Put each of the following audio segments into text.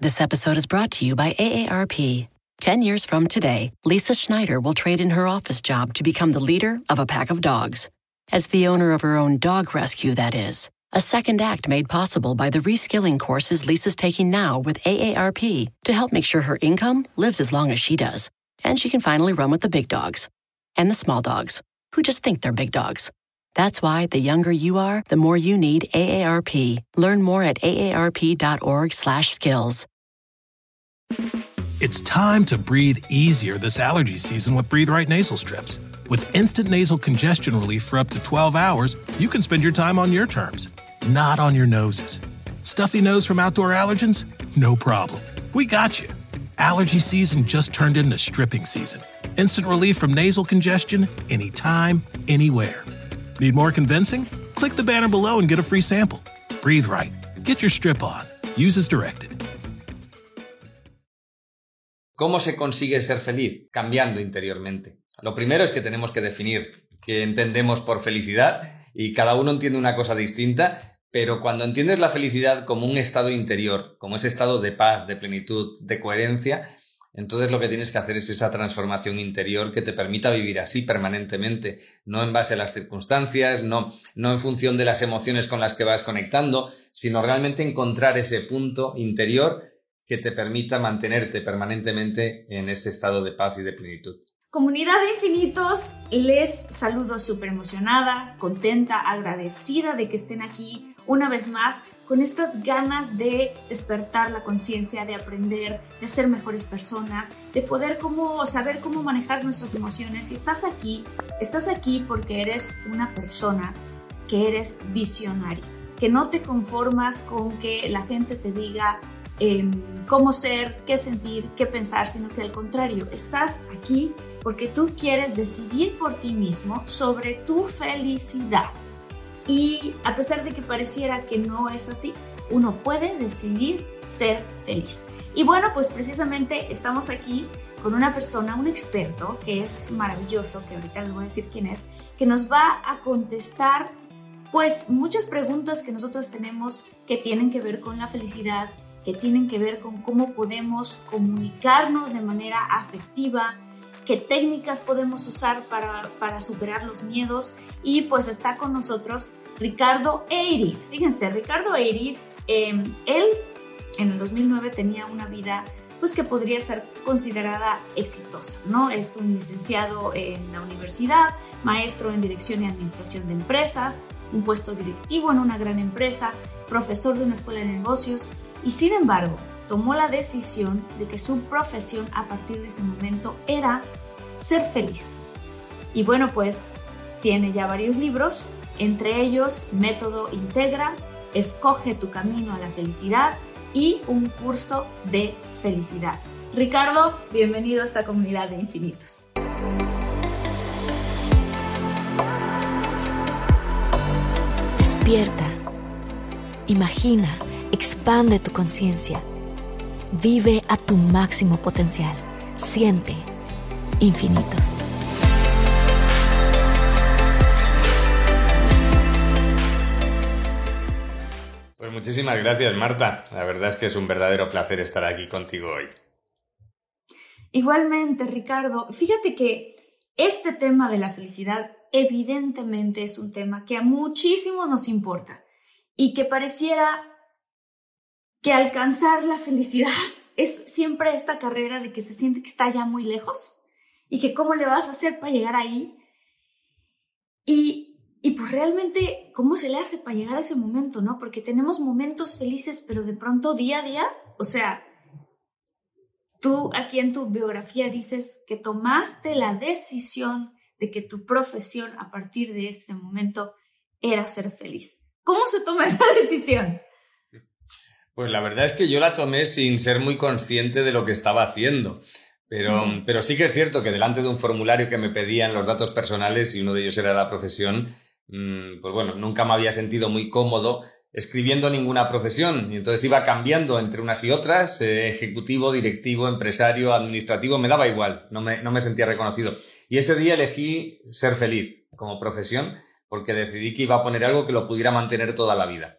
This episode is brought to you by AARP. 10 years from today, Lisa Schneider will trade in her office job to become the leader of a pack of dogs. As the owner of her own dog rescue, that is. A second act made possible by the reskilling courses Lisa's taking now with AARP to help make sure her income lives as long as she does. And she can finally run with the big dogs and the small dogs who just think they're big dogs. That's why the younger you are, the more you need AARP. Learn more at aarp.org/skills. It's time to breathe easier this allergy season with Breathe Right nasal strips. With instant nasal congestion relief for up to 12 hours, you can spend your time on your terms, not on your noses. Stuffy nose from outdoor allergens? No problem. We got you. Allergy season just turned into stripping season. Instant relief from nasal congestion anytime, anywhere. Need more convincing? Click the banner below and get a free sample. Breathe right. Get your strip on. Use as directed. ¿Cómo se consigue ser feliz? Cambiando interiormente. Lo primero es que tenemos que definir qué entendemos por felicidad y cada uno entiende una cosa distinta, pero cuando entiendes la felicidad como un estado interior, como ese estado de paz, de plenitud, de coherencia, entonces lo que tienes que hacer es esa transformación interior que te permita vivir así permanentemente, no en base a las circunstancias, no, no en función de las emociones con las que vas conectando, sino realmente encontrar ese punto interior que te permita mantenerte permanentemente en ese estado de paz y de plenitud. Comunidad de infinitos, les saludo súper emocionada, contenta, agradecida de que estén aquí una vez más con estas ganas de despertar la conciencia, de aprender, de ser mejores personas, de poder como saber cómo manejar nuestras emociones. Si estás aquí, estás aquí porque eres una persona que eres visionaria, que no te conformas con que la gente te diga em, cómo ser, qué sentir, qué pensar, sino que al contrario, estás aquí porque tú quieres decidir por ti mismo sobre tu felicidad. Y a pesar de que pareciera que no es así, uno puede decidir ser feliz. Y bueno, pues precisamente estamos aquí con una persona, un experto que es maravilloso, que ahorita les voy a decir quién es, que nos va a contestar pues muchas preguntas que nosotros tenemos que tienen que ver con la felicidad, que tienen que ver con cómo podemos comunicarnos de manera afectiva, qué técnicas podemos usar para, para superar los miedos y pues está con nosotros Ricardo Eiris. Fíjense, Ricardo Eiris, em, él en el 2009 tenía una vida pues que podría ser considerada exitosa, ¿no? Es un licenciado en la universidad, maestro en dirección y administración de empresas, un puesto directivo en una gran empresa, profesor de una escuela de negocios y sin embargo tomó la decisión de que su profesión a partir de ese momento era ser feliz. Y bueno, pues tiene ya varios libros, entre ellos Método Integra, Escoge tu camino a la felicidad y un curso de felicidad. Ricardo, bienvenido a esta comunidad de infinitos. Despierta, imagina, expande tu conciencia, vive a tu máximo potencial, siente infinitos. Pues muchísimas gracias, Marta. La verdad es que es un verdadero placer estar aquí contigo hoy. Igualmente, Ricardo. Fíjate que este tema de la felicidad evidentemente es un tema que a muchísimos nos importa y que pareciera que alcanzar la felicidad es siempre esta carrera de que se siente que está ya muy lejos y que cómo le vas a hacer para llegar ahí. Y, y pues realmente, ¿cómo se le hace para llegar a ese momento, no? Porque tenemos momentos felices, pero de pronto día a día, o sea, tú aquí en tu biografía dices que tomaste la decisión de que tu profesión a partir de este momento era ser feliz. ¿Cómo se toma esa decisión? Pues la verdad es que yo la tomé sin ser muy consciente de lo que estaba haciendo. Pero, pero sí que es cierto que delante de un formulario que me pedían los datos personales y uno de ellos era la profesión, pues bueno, nunca me había sentido muy cómodo escribiendo ninguna profesión y entonces iba cambiando entre unas y otras, eh, ejecutivo, directivo, empresario, administrativo, me daba igual, no me, no me sentía reconocido. Y ese día elegí ser feliz como profesión porque decidí que iba a poner algo que lo pudiera mantener toda la vida.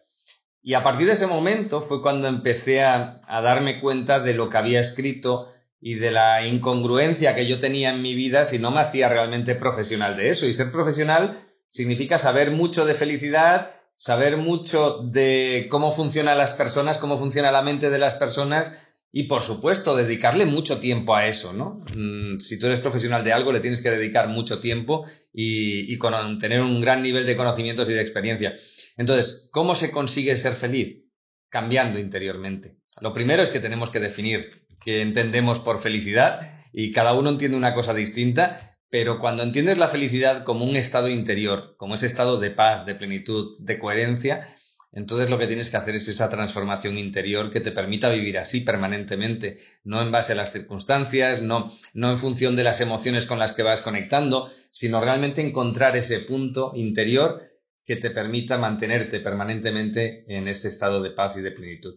Y a partir de ese momento fue cuando empecé a, a darme cuenta de lo que había escrito y de la incongruencia que yo tenía en mi vida si no me hacía realmente profesional de eso. Y ser profesional significa saber mucho de felicidad, saber mucho de cómo funcionan las personas, cómo funciona la mente de las personas y, por supuesto, dedicarle mucho tiempo a eso, ¿no? Mm, si tú eres profesional de algo, le tienes que dedicar mucho tiempo y, tener un gran nivel de conocimientos y de experiencia. Entonces, ¿cómo se consigue ser feliz? Cambiando interiormente. Lo primero es que tenemos que definir qué entendemos por felicidad y cada uno entiende una cosa distinta, pero cuando entiendes la felicidad como un estado interior, como ese estado de paz, de plenitud, de coherencia, entonces lo que tienes que hacer es esa transformación interior que te permita vivir así permanentemente, no en base a las circunstancias, no, no en función de las emociones con las que vas conectando, sino realmente encontrar ese punto interior que te permita mantenerte permanentemente en ese estado de paz y de plenitud.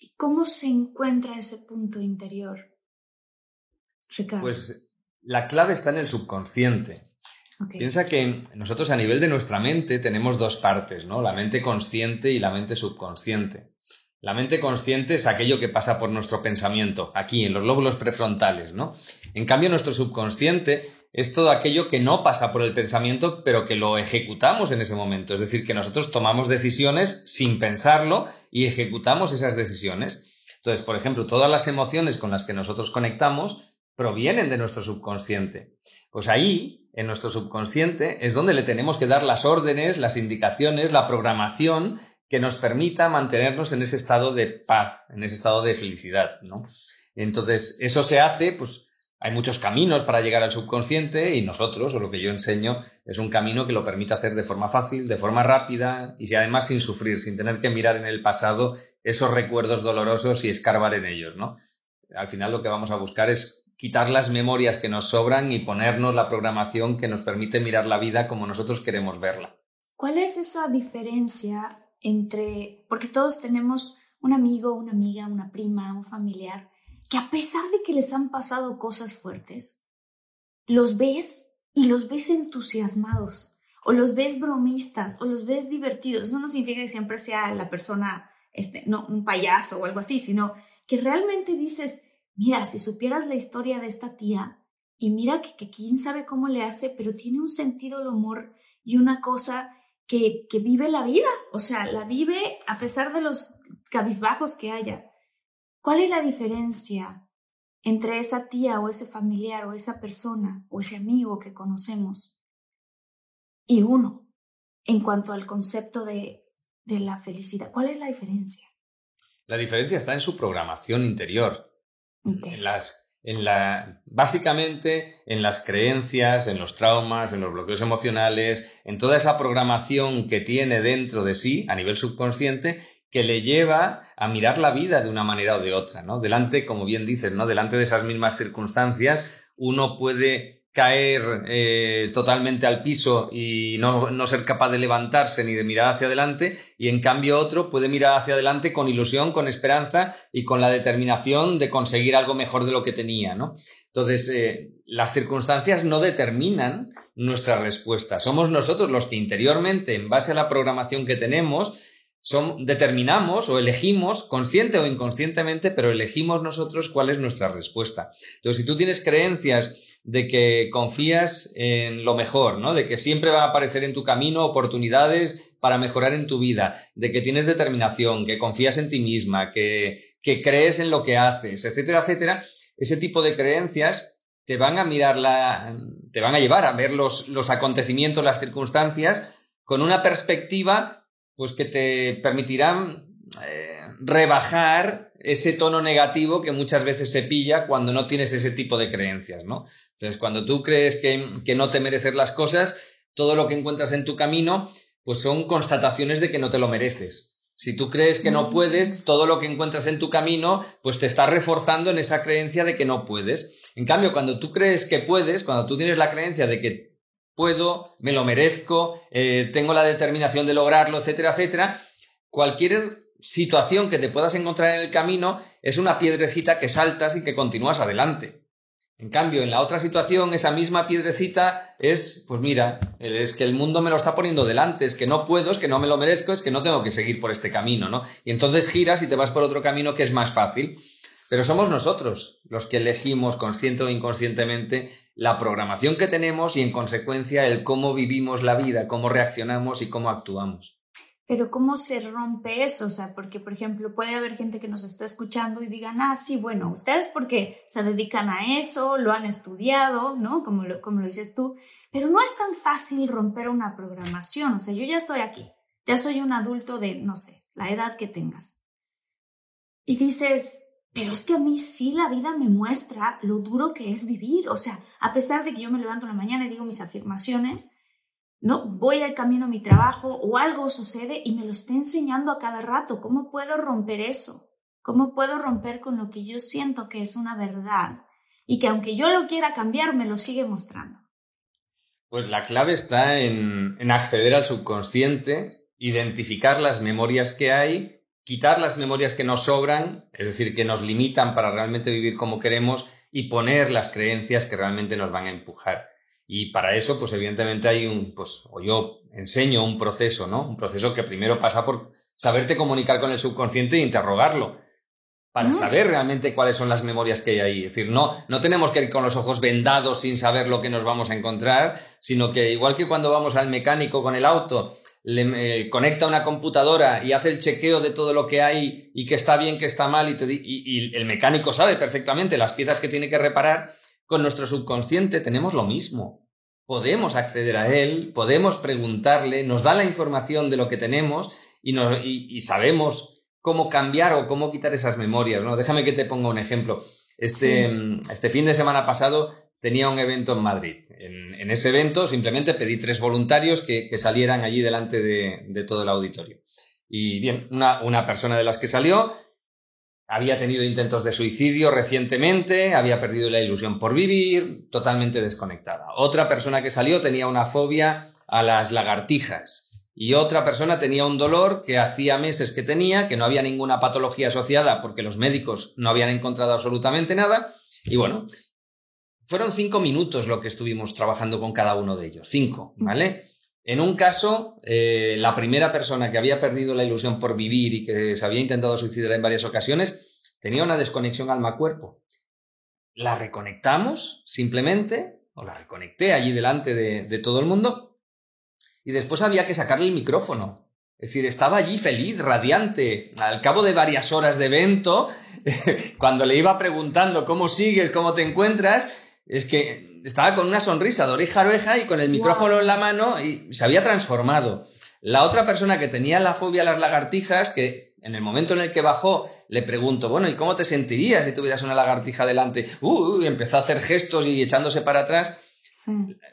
¿Y cómo se encuentra ese punto interior? Ricardo. Pues la clave está en el subconsciente. Piensa que nosotros a nivel de nuestra mente tenemos dos partes, ¿no? La mente consciente y la mente subconsciente. La mente consciente es aquello que pasa por nuestro pensamiento, aquí en los lóbulos prefrontales, ¿no? En cambio, nuestro subconsciente es todo aquello que no pasa por el pensamiento, pero que lo ejecutamos en ese momento. Es decir, que nosotros tomamos decisiones sin pensarlo y ejecutamos esas decisiones. Entonces, por ejemplo, todas las emociones con las que nosotros conectamos provienen de nuestro subconsciente. Pues ahí en nuestro subconsciente es donde le tenemos que dar las órdenes, las indicaciones, la programación que nos permita mantenernos en ese estado de paz, en ese estado de felicidad, ¿no? Entonces, eso se hace, pues hay muchos caminos para llegar al subconsciente y nosotros, o lo que yo enseño, es un camino que lo permite hacer de forma fácil, de forma rápida y además sin sufrir, sin tener que mirar en el pasado esos recuerdos dolorosos y escarbar en ellos, ¿no? Al final lo que vamos a buscar es quitar las memorias que nos sobran y ponernos la programación que nos permite mirar la vida como nosotros queremos verla. ¿Cuál es esa diferencia entre, porque todos tenemos un amigo, una amiga, una prima, un familiar, que a pesar de que les han pasado cosas fuertes, los ves y los ves entusiasmados, o los ves bromistas, o los ves divertidos. Eso no significa que siempre sea la persona, este, no, un payaso o algo así, sino que realmente dices, mira, si supieras la historia de esta tía, y mira que, quién sabe cómo le hace, pero tiene un sentido el humor y una cosa que, que vive la vida, o sea, la vive a pesar de los cabizbajos que haya. ¿Cuál es la diferencia entre esa tía o ese familiar o esa persona o ese amigo que conocemos y uno en cuanto al concepto de la felicidad? ¿Cuál es la diferencia? La diferencia está en su programación interior. En las, en la, básicamente en las creencias, en los traumas, en los bloqueos emocionales, en toda esa programación que tiene dentro de sí a nivel subconsciente que le lleva a mirar la vida de una manera o de otra, ¿no? Delante, como bien dices, ¿no? Delante de esas mismas circunstancias, uno puede caer eh, totalmente al piso y no, no, ser capaz de levantarse ni de mirar hacia adelante y en cambio otro puede mirar hacia adelante con ilusión, con esperanza y con la determinación de conseguir algo mejor de lo que tenía, ¿no? Entonces, eh, las circunstancias no determinan nuestra respuesta. Somos nosotros los que interiormente, en base a la programación que tenemos, determinamos o elegimos, consciente o inconscientemente, pero elegimos nosotros cuál es nuestra respuesta. Entonces, si tú tienes creencias de que confías en lo mejor, ¿no? De que siempre van a aparecer en tu camino oportunidades para mejorar en tu vida, de que tienes determinación, que confías en ti misma, que, que crees en lo que haces, etcétera, etcétera. Ese tipo de creencias te van a mirar la, te van a llevar a ver los, los acontecimientos, las circunstancias con una perspectiva pues que te permitirán eh, rebajar ese tono negativo que muchas veces se pilla cuando no tienes ese tipo de creencias, ¿no? Entonces, cuando tú crees que, que no te mereces las cosas, todo lo que encuentras en tu camino, pues son constataciones de que no te lo mereces. Si tú crees que no puedes, todo lo que encuentras en tu camino, pues te está reforzando en esa creencia de que no puedes. En cambio, cuando tú crees que puedes, cuando tú tienes la creencia de que puedo, me lo merezco, eh, tengo la determinación de lograrlo, etcétera, etcétera, cualquier situación que te puedas encontrar en el camino es una piedrecita que saltas y que continúas adelante. En cambio, en la otra situación, esa misma piedrecita es, pues mira, es que el mundo me lo está poniendo delante, es que no puedo, es que no me lo merezco, es que no tengo que seguir por este camino, ¿no? Y entonces giras y te vas por otro camino que es más fácil. Pero somos nosotros los que elegimos consciente o inconscientemente la programación que tenemos y en consecuencia el cómo vivimos la vida, cómo reaccionamos y cómo actuamos. Pero ¿cómo se rompe eso? O sea, porque, por ejemplo, puede haber gente que nos está escuchando y digan, ah, sí, bueno, ustedes porque se dedican a eso, lo han estudiado, ¿no? Como lo, como lo dices tú, pero no es tan fácil romper una programación. O sea, yo ya estoy aquí, ya soy un adulto de, no sé, la edad que tengas. Y dices, pero es que a mí sí la vida me muestra lo duro que es vivir. O sea, a pesar de que yo me levanto en la mañana y digo mis afirmaciones, ¿no? Voy al camino a mi trabajo o algo sucede y me lo está enseñando a cada rato. ¿Cómo puedo romper eso? ¿Cómo puedo romper con lo que yo siento que es una verdad y que aunque yo lo quiera cambiar, me lo sigue mostrando? Pues la clave está en, en acceder al subconsciente, identificar las memorias que hay, quitar las memorias que nos sobran, es decir, que nos limitan para realmente vivir como queremos y poner las creencias que realmente nos van a empujar. Y para eso, pues evidentemente hay un, pues, o yo enseño un proceso, ¿no? Un proceso que primero pasa por saberte comunicar con el subconsciente e interrogarlo para saber realmente cuáles son las memorias que hay ahí. Es decir, no, no tenemos que ir con los ojos vendados sin saber lo que nos vamos a encontrar, sino que igual que cuando vamos al mecánico con el auto, le eh, conecta una computadora y hace el chequeo de todo lo que hay y que está bien, que está mal, y, y el mecánico sabe perfectamente las piezas que tiene que reparar, con nuestro subconsciente tenemos lo mismo. Podemos acceder a él, podemos preguntarle, nos da la información de lo que tenemos y, sabemos cómo cambiar o cómo quitar esas memorias. ¿no? Déjame que te ponga un ejemplo. Este, este fin de semana pasado tenía un evento en Madrid. En, ese evento simplemente pedí tres voluntarios que, salieran allí delante de, todo el auditorio. Y bien, una, persona de las que salió había tenido intentos de suicidio recientemente, había perdido la ilusión por vivir, totalmente desconectada. Otra persona que salió tenía una fobia a las lagartijas. Y otra persona tenía un dolor que hacía meses que tenía, que no había ninguna patología asociada porque los médicos no habían encontrado absolutamente nada. Y bueno, fueron cinco minutos lo que estuvimos trabajando con cada uno de ellos. Cinco, ¿vale? En un caso, eh, la primera persona que había perdido la ilusión por vivir y que se había intentado suicidar en varias ocasiones, tenía una desconexión alma-cuerpo. La reconectamos simplemente, o la reconecté allí delante de, todo el mundo, y después había que sacarle el micrófono. Es decir, estaba allí feliz, radiante. Al cabo de varias horas de evento, cuando le iba preguntando cómo sigues, cómo te encuentras, es que estaba con una sonrisa de oreja a oreja y con el micrófono en la mano y se había transformado. La otra persona que tenía la fobia a las lagartijas, que en el momento en el que bajó le pregunto, bueno, ¿y cómo te sentirías si tuvieras una lagartija delante? Uh, y empezó a hacer gestos y echándose para atrás.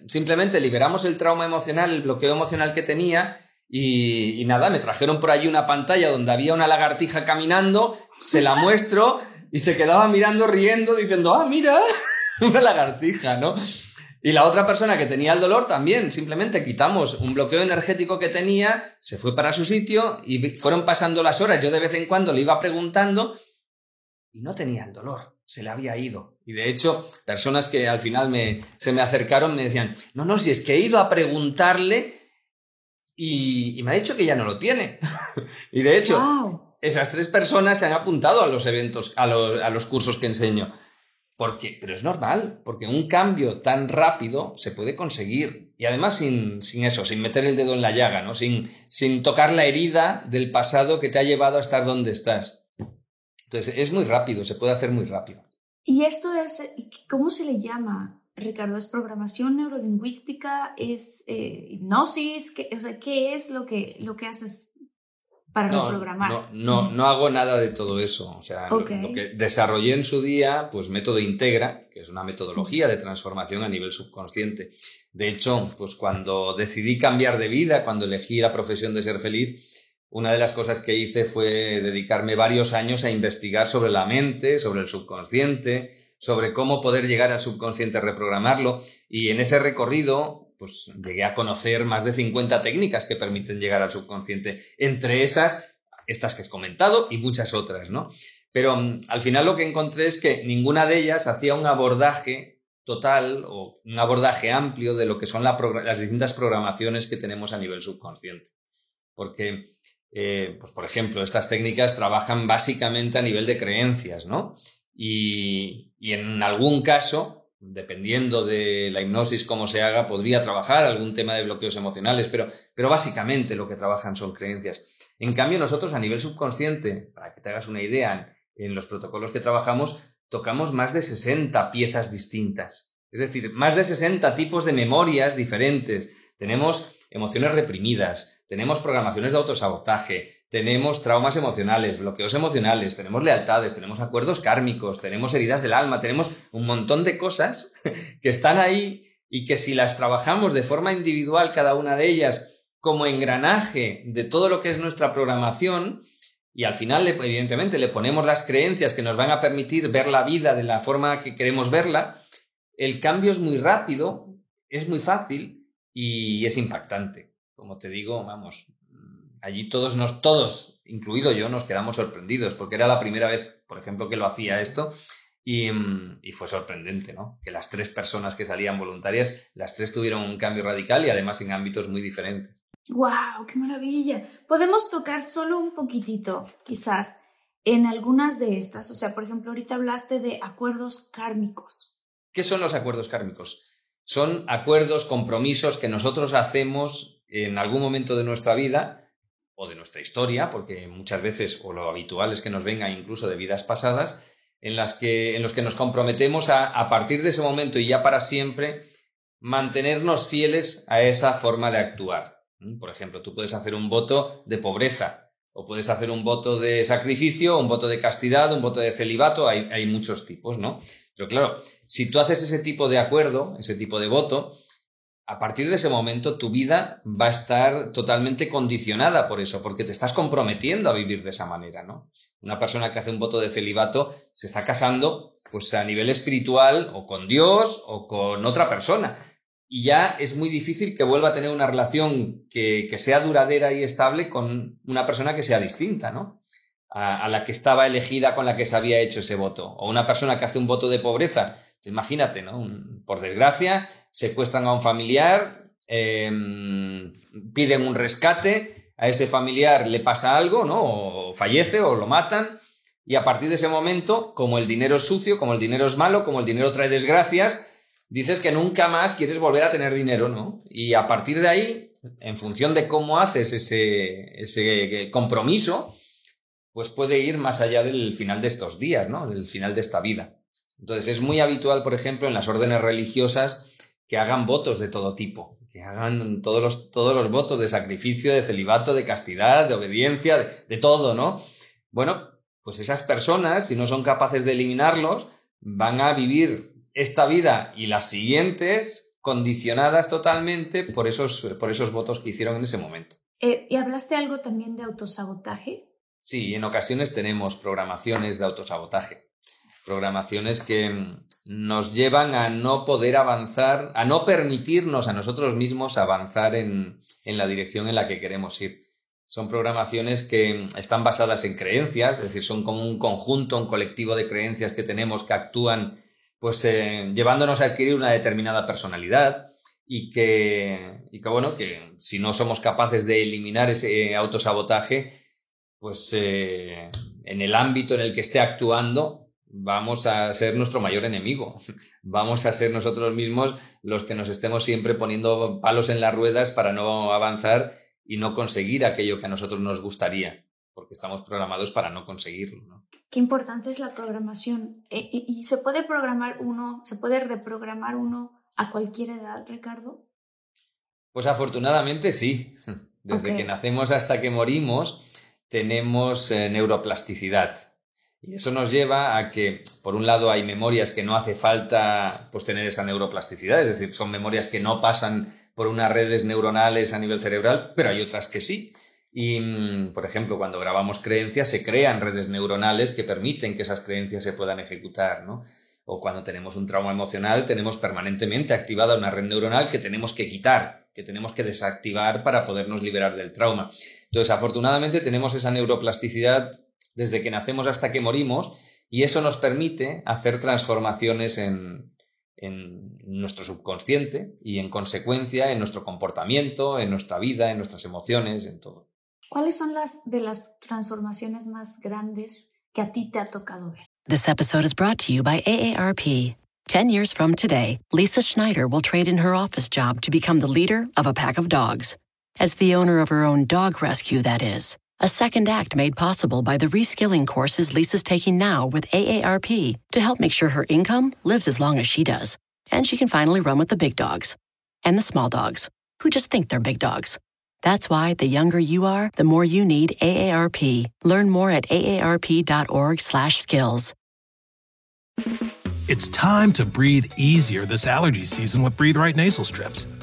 Simplemente liberamos el trauma emocional, el bloqueo emocional que tenía y, y, nada, me trajeron por allí una pantalla donde había una lagartija caminando, se la muestro y se quedaba mirando, riendo, diciendo, ah, mira. una lagartija, ¿no? Y la otra persona que tenía el dolor también, simplemente quitamos un bloqueo energético que tenía, se fue para su sitio y fueron pasando las horas. Yo de vez en cuando le iba preguntando y no tenía el dolor, se le había ido. Y de hecho, personas que al final me, se me acercaron me decían, no, no, si es que he ido a preguntarle y, me ha dicho que ya no lo tiene. y de hecho, esas tres personas se han apuntado a los eventos, a los, a los cursos que enseño. Porque, pero es normal, porque un cambio tan rápido se puede conseguir. Y además sin, sin eso, sin meter el dedo en la llaga, ¿no? Sin, sin tocar la herida del pasado que te ha llevado a estar donde estás. Entonces, es muy rápido, se puede hacer muy rápido. ¿Y esto es, cómo se le llama, Ricardo? ¿Es programación neurolingüística? ¿Es eh, hipnosis? ¿Qué, o sea, ¿qué es lo que, lo que haces para no, reprogramar. No, no, hago nada de todo eso. O sea, lo, que desarrollé en su día, pues método Integra, que es una metodología de transformación a nivel subconsciente. De hecho, pues cuando decidí cambiar de vida, cuando elegí la profesión de ser feliz, una de las cosas que hice fue dedicarme varios años a investigar sobre la mente, sobre el subconsciente, sobre cómo poder llegar al subconsciente, reprogramarlo. Y en ese recorrido pues llegué a conocer más de 50 técnicas que permiten llegar al subconsciente. Entre esas, estas que he comentado y muchas otras, ¿no? Pero mm, al final lo que encontré es que ninguna de ellas hacía un abordaje total o un abordaje amplio de lo que son las distintas programaciones que tenemos a nivel subconsciente. Porque, eh, pues por ejemplo, estas técnicas trabajan básicamente a nivel de creencias, ¿no? Y en algún caso, dependiendo de la hipnosis, cómo se haga, podría trabajar algún tema de bloqueos emocionales, pero, pero básicamente lo que trabajan son creencias. En cambio, nosotros a nivel subconsciente, para que te hagas una idea, en los protocolos que trabajamos, tocamos más de 60 piezas distintas. Es decir, más de 60 tipos de memorias diferentes. Tenemos emociones reprimidas, tenemos programaciones de autosabotaje, tenemos traumas emocionales, bloqueos emocionales, tenemos lealtades, tenemos acuerdos kármicos, tenemos heridas del alma, tenemos un montón de cosas que están ahí y que si las trabajamos de forma individual cada una de ellas como engranaje de todo lo que es nuestra programación, y al final, evidentemente, le ponemos las creencias que nos van a permitir ver la vida de la forma que queremos verla, el cambio es muy rápido, es muy fácil y es impactante. Como te digo, vamos, allí todos nos, todos, incluido yo, nos quedamos sorprendidos, porque era la primera vez, por ejemplo, que lo hacía esto, y, y, fue sorprendente, ¿no? Que las tres personas que salían voluntarias, las tres tuvieron un cambio radical y además en ámbitos muy diferentes. ¡Wow! ¡Qué maravilla! Podemos tocar solo un poquitito, quizás, en algunas de estas. O sea, por ejemplo, ahorita hablaste de acuerdos kármicos. ¿Qué son los acuerdos kármicos? Son acuerdos, compromisos que nosotros hacemos en algún momento de nuestra vida o de nuestra historia, porque muchas veces, o lo habitual es que nos venga incluso de vidas pasadas, en, las que, en los que nos comprometemos a, a partir de ese momento y ya para siempre, mantenernos fieles a esa forma de actuar. Por ejemplo, tú puedes hacer un voto de pobreza o puedes hacer un voto de sacrificio, un voto de castidad, un voto de celibato, hay, muchos tipos, ¿no? Pero claro, si tú haces ese tipo de acuerdo, ese tipo de voto, a partir de ese momento tu vida va a estar totalmente condicionada por eso, porque te estás comprometiendo a vivir de esa manera, ¿no? Una persona que hace un voto de celibato se está casando pues a nivel espiritual o con Dios o con otra persona y ya es muy difícil que vuelva a tener una relación que, sea duradera y estable con una persona que sea distinta, ¿no? A, la que estaba elegida con la que se había hecho ese voto. O una persona que hace un voto de pobreza. Imagínate, ¿no? por desgracia, secuestran a un familiar, em, piden un rescate, a ese familiar le pasa algo, ¿no? O fallece o lo matan. Y a partir de ese momento, como el dinero es sucio, como el dinero es malo, como el dinero trae desgracias, dices que nunca más quieres volver a tener dinero, ¿no? Y a partir de ahí, en función de cómo haces ese, ese compromiso, pues puede ir más allá del final de estos días, ¿no? Del final de esta vida. Entonces es muy habitual, por ejemplo, en las órdenes religiosas que hagan votos de todo tipo, que hagan todos los, todos los votos de sacrificio, de celibato, de castidad, de obediencia, de, de todo, ¿no? Bueno, pues esas personas, si no son capaces de eliminarlos, van a vivir esta vida y las siguientes condicionadas totalmente por esos, por esos votos que hicieron en ese momento. Eh, ¿Y hablaste algo también de autosabotaje? Sí, en ocasiones tenemos programaciones de autosabotaje, programaciones que mm, nos llevan a no poder avanzar, a no permitirnos a nosotros mismos avanzar en, en la dirección en la que queremos ir. Son programaciones que mm, están basadas en creencias, es decir, son como un conjunto, un colectivo de creencias que tenemos que actúan pues eh, llevándonos a adquirir una determinada personalidad y que, y que, bueno, que si no somos capaces de eliminar ese autosabotaje, pues eh, en el ámbito en el que esté actuando, vamos a ser nuestro mayor enemigo. Vamos a ser nosotros mismos los que nos estemos siempre poniendo palos en las ruedas para no avanzar y no conseguir aquello que a nosotros nos gustaría, porque estamos programados para no conseguirlo. ¿no? Qué importante es la programación. E, ¿Y, se puede programar uno, se puede reprogramar uno a cualquier edad, Ricardo? Pues afortunadamente sí. Desde que nacemos hasta que morimos tenemos eh, neuroplasticidad. Y eso nos lleva a que, por un lado, hay memorias que no hace falta pues, tener esa neuroplasticidad, es decir, son memorias que no pasan por unas redes neuronales a nivel cerebral, pero hay otras que sí. Y, mm, por ejemplo, cuando grabamos creencias, se crean redes neuronales que permiten que esas creencias se puedan ejecutar, ¿no? O cuando tenemos un trauma emocional, tenemos permanentemente activada una red neuronal que tenemos que quitar, que tenemos que desactivar para podernos liberar del trauma. Entonces, afortunadamente, tenemos esa neuroplasticidad desde que nacemos hasta que morimos y eso nos permite hacer transformaciones en, en nuestro subconsciente y en consecuencia en nuestro comportamiento, en nuestra vida, en nuestras emociones, en todo. ¿Cuáles son las de las transformaciones más grandes que a ti te ha tocado ver? This episode is brought to you by AARP. 10 years from today, Lisa Schneider will trade in her office job to become the leader of a pack of dogs. As the owner of her own dog rescue, that is. A second act made possible by the reskilling courses Lisa's taking now with AARP to help make sure her income lives as long as she does. And she can finally run with the big dogs and the small dogs who just think they're big dogs. That's why the younger you are, the more you need AARP. Learn more at aarp.org/skills. It's time to breathe easier this allergy season with Breathe Right nasal strips.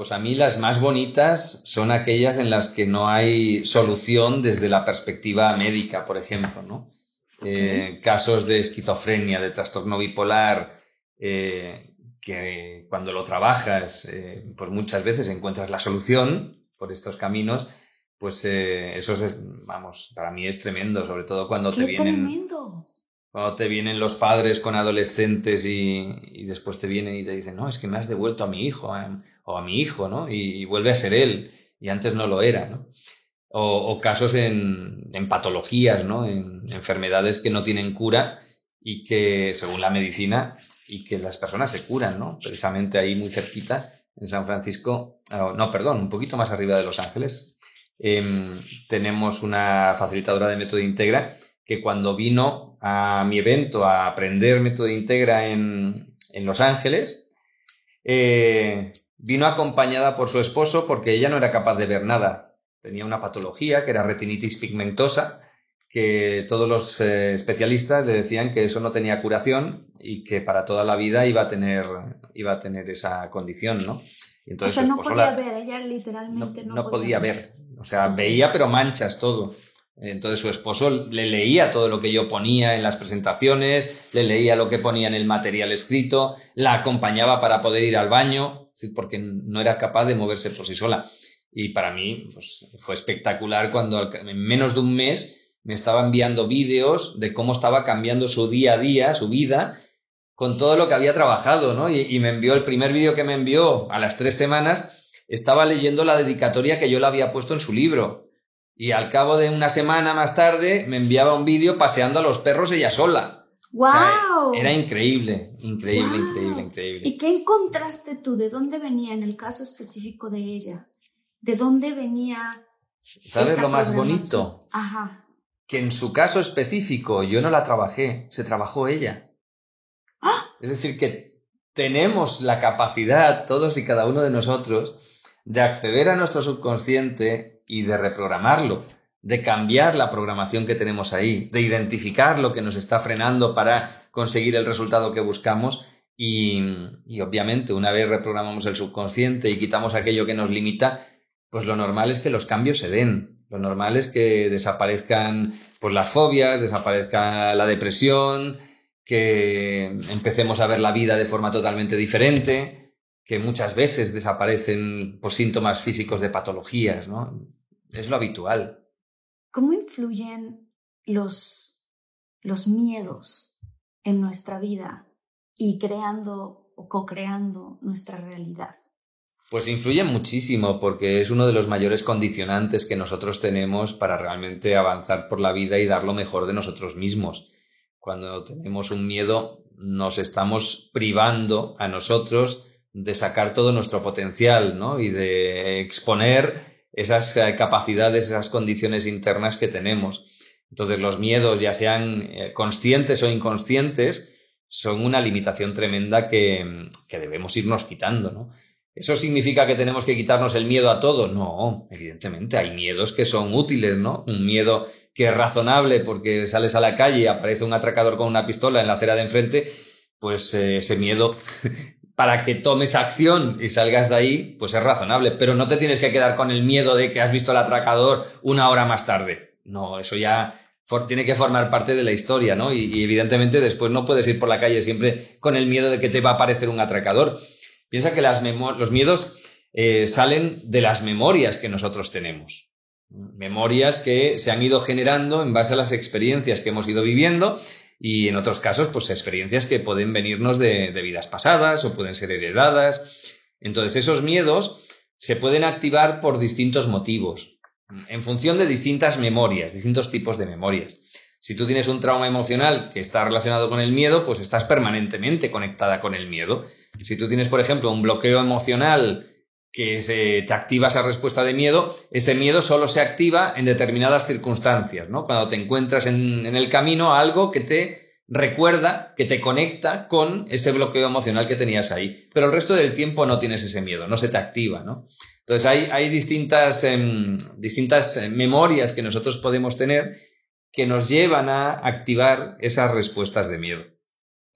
Pues a mí las más bonitas son aquellas en las que no hay solución desde la perspectiva médica, por ejemplo, ¿no? Eh, casos de esquizofrenia, de trastorno bipolar, eh, que cuando lo trabajas, eh, pues muchas veces encuentras la solución por estos caminos, pues eso es, vamos, para mí es tremendo, sobre todo cuando te vienen... Tremendo. Cuando te vienen los padres con adolescentes y, y, después te vienen y te dicen, no, es que me has devuelto a mi hijo eh, o a mi hijo, ¿no? Y, vuelve a ser él y antes no lo era, ¿no? O, o casos en, en, patologías, ¿no? En enfermedades que no tienen cura y que, según la medicina, y que las personas se curan, ¿no? Precisamente ahí muy cerquita, en San Francisco, oh, no, perdón, un poquito más arriba de Los Ángeles, eh, tenemos una facilitadora de método Integra que cuando vino a mi evento a aprender método Integra en, en Los Ángeles, eh, vino acompañada por su esposo porque ella no era capaz de ver nada. Tenía una patología que era retinitis pigmentosa, que todos los eh, especialistas le decían que eso no tenía curación y que para toda la vida iba a tener, iba a tener esa condición, ¿no? Y entonces o sea, no podía la... ver, ella literalmente no, no, no podía ver. ver. O sea, veía pero manchas todo. Entonces su esposo le leía todo lo que yo ponía en las presentaciones, le leía lo que ponía en el material escrito, la acompañaba para poder ir al baño, porque no era capaz de moverse por sí sola. Y para mí pues, fue espectacular cuando en menos de un mes me estaba enviando vídeos de cómo estaba cambiando su día a día, su vida, con todo lo que había trabajado, ¿no? Y, y me envió el primer vídeo que me envió a las tres semanas, estaba leyendo la dedicatoria que yo le había puesto en su libro. Y al cabo de una semana más tarde me enviaba un vídeo paseando a los perros ella sola. ¡Wow! O sea, era increíble, increíble, wow. increíble, increíble. ¿Y qué encontraste tú? ¿De dónde venía en el caso específico de ella? ¿De dónde venía? ¿Sabes lo más bonito? Ajá. Que en su caso específico yo no la trabajé, se trabajó ella. ¡Ah! Es decir, que tenemos la capacidad, todos y cada uno de nosotros, de acceder a nuestro subconsciente y de reprogramarlo, de cambiar la programación que tenemos ahí, de identificar lo que nos está frenando para conseguir el resultado que buscamos y, obviamente una vez reprogramamos el subconsciente y quitamos aquello que nos limita, pues lo normal es que los cambios se den. Lo normal es que desaparezcan pues, las fobias, desaparezca la depresión, que empecemos a ver la vida de forma totalmente diferente, que muchas veces desaparecen pues, síntomas físicos de patologías, ¿no? Es lo habitual. ¿Cómo influyen los, los miedos en nuestra vida y creando o co-creando nuestra realidad? Pues influyen muchísimo porque es uno de los mayores condicionantes que nosotros tenemos para realmente avanzar por la vida y dar lo mejor de nosotros mismos. Cuando tenemos un miedo nos estamos privando a nosotros de sacar todo nuestro potencial, ¿no? Y de exponer esas capacidades, esas condiciones internas que tenemos. Entonces los miedos, ya sean conscientes o inconscientes, son una limitación tremenda que, que debemos irnos quitando, ¿no? ¿Eso significa que tenemos que quitarnos el miedo a todo? No, evidentemente, hay miedos que son útiles, ¿no? Un miedo que es razonable porque sales a la calle y aparece un atracador con una pistola en la acera de enfrente, pues eh, ese miedo para que tomes acción y salgas de ahí, pues es razonable. Pero no te tienes que quedar con el miedo de que has visto el atracador una hora más tarde. No, eso ya tiene que formar parte de la historia, ¿no? Y, evidentemente después no puedes ir por la calle siempre con el miedo de que te va a aparecer un atracador. Piensa que los miedos eh, salen de las memorias que nosotros tenemos. Memorias que se han ido generando en base a las experiencias que hemos ido viviendo y en otros casos, pues experiencias que pueden venirnos de, vidas pasadas o pueden ser heredadas. Entonces, esos miedos se pueden activar por distintos motivos, en función de distintas memorias, distintos tipos de memorias. Si tú tienes un trauma emocional que está relacionado con el miedo, pues estás permanentemente conectada con el miedo. Si tú tienes, por ejemplo, un bloqueo emocional que se, te activa esa respuesta de miedo, ese miedo solo se activa en determinadas circunstancias, ¿no? Cuando te encuentras en, en, el camino algo que te recuerda, que te conecta con ese bloqueo emocional que tenías ahí. Pero el resto del tiempo no tienes ese miedo, no se te activa, ¿no? Entonces hay, hay distintas, em, distintas eh, memorias que nosotros podemos tener que nos llevan a activar esas respuestas de miedo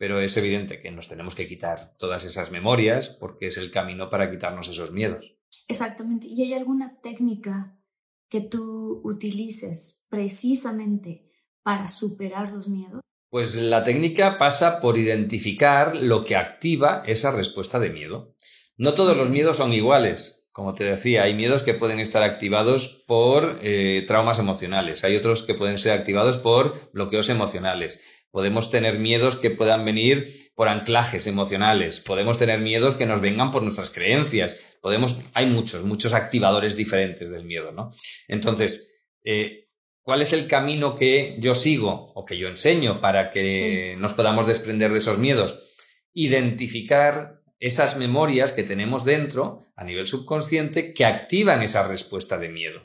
pero es evidente que nos tenemos que quitar todas esas memorias porque es el camino para quitarnos esos miedos. Exactamente. ¿Y hay alguna técnica que tú utilices precisamente para superar los miedos? Pues la técnica pasa por identificar lo que activa esa respuesta de miedo. No todos los miedos son iguales. Como te decía, hay miedos que pueden estar activados por eh, traumas emocionales, hay otros que pueden ser activados por bloqueos emocionales. Podemos tener miedos que puedan venir por anclajes emocionales. Podemos tener miedos que nos vengan por nuestras creencias. Podemos, hay muchos, muchos activadores diferentes del miedo, ¿no? Entonces, eh, ¿cuál es el camino que yo sigo o que yo enseño para que nos podamos desprender de esos miedos? Identificar esas memorias que tenemos dentro a nivel subconsciente que activan esa respuesta de miedo.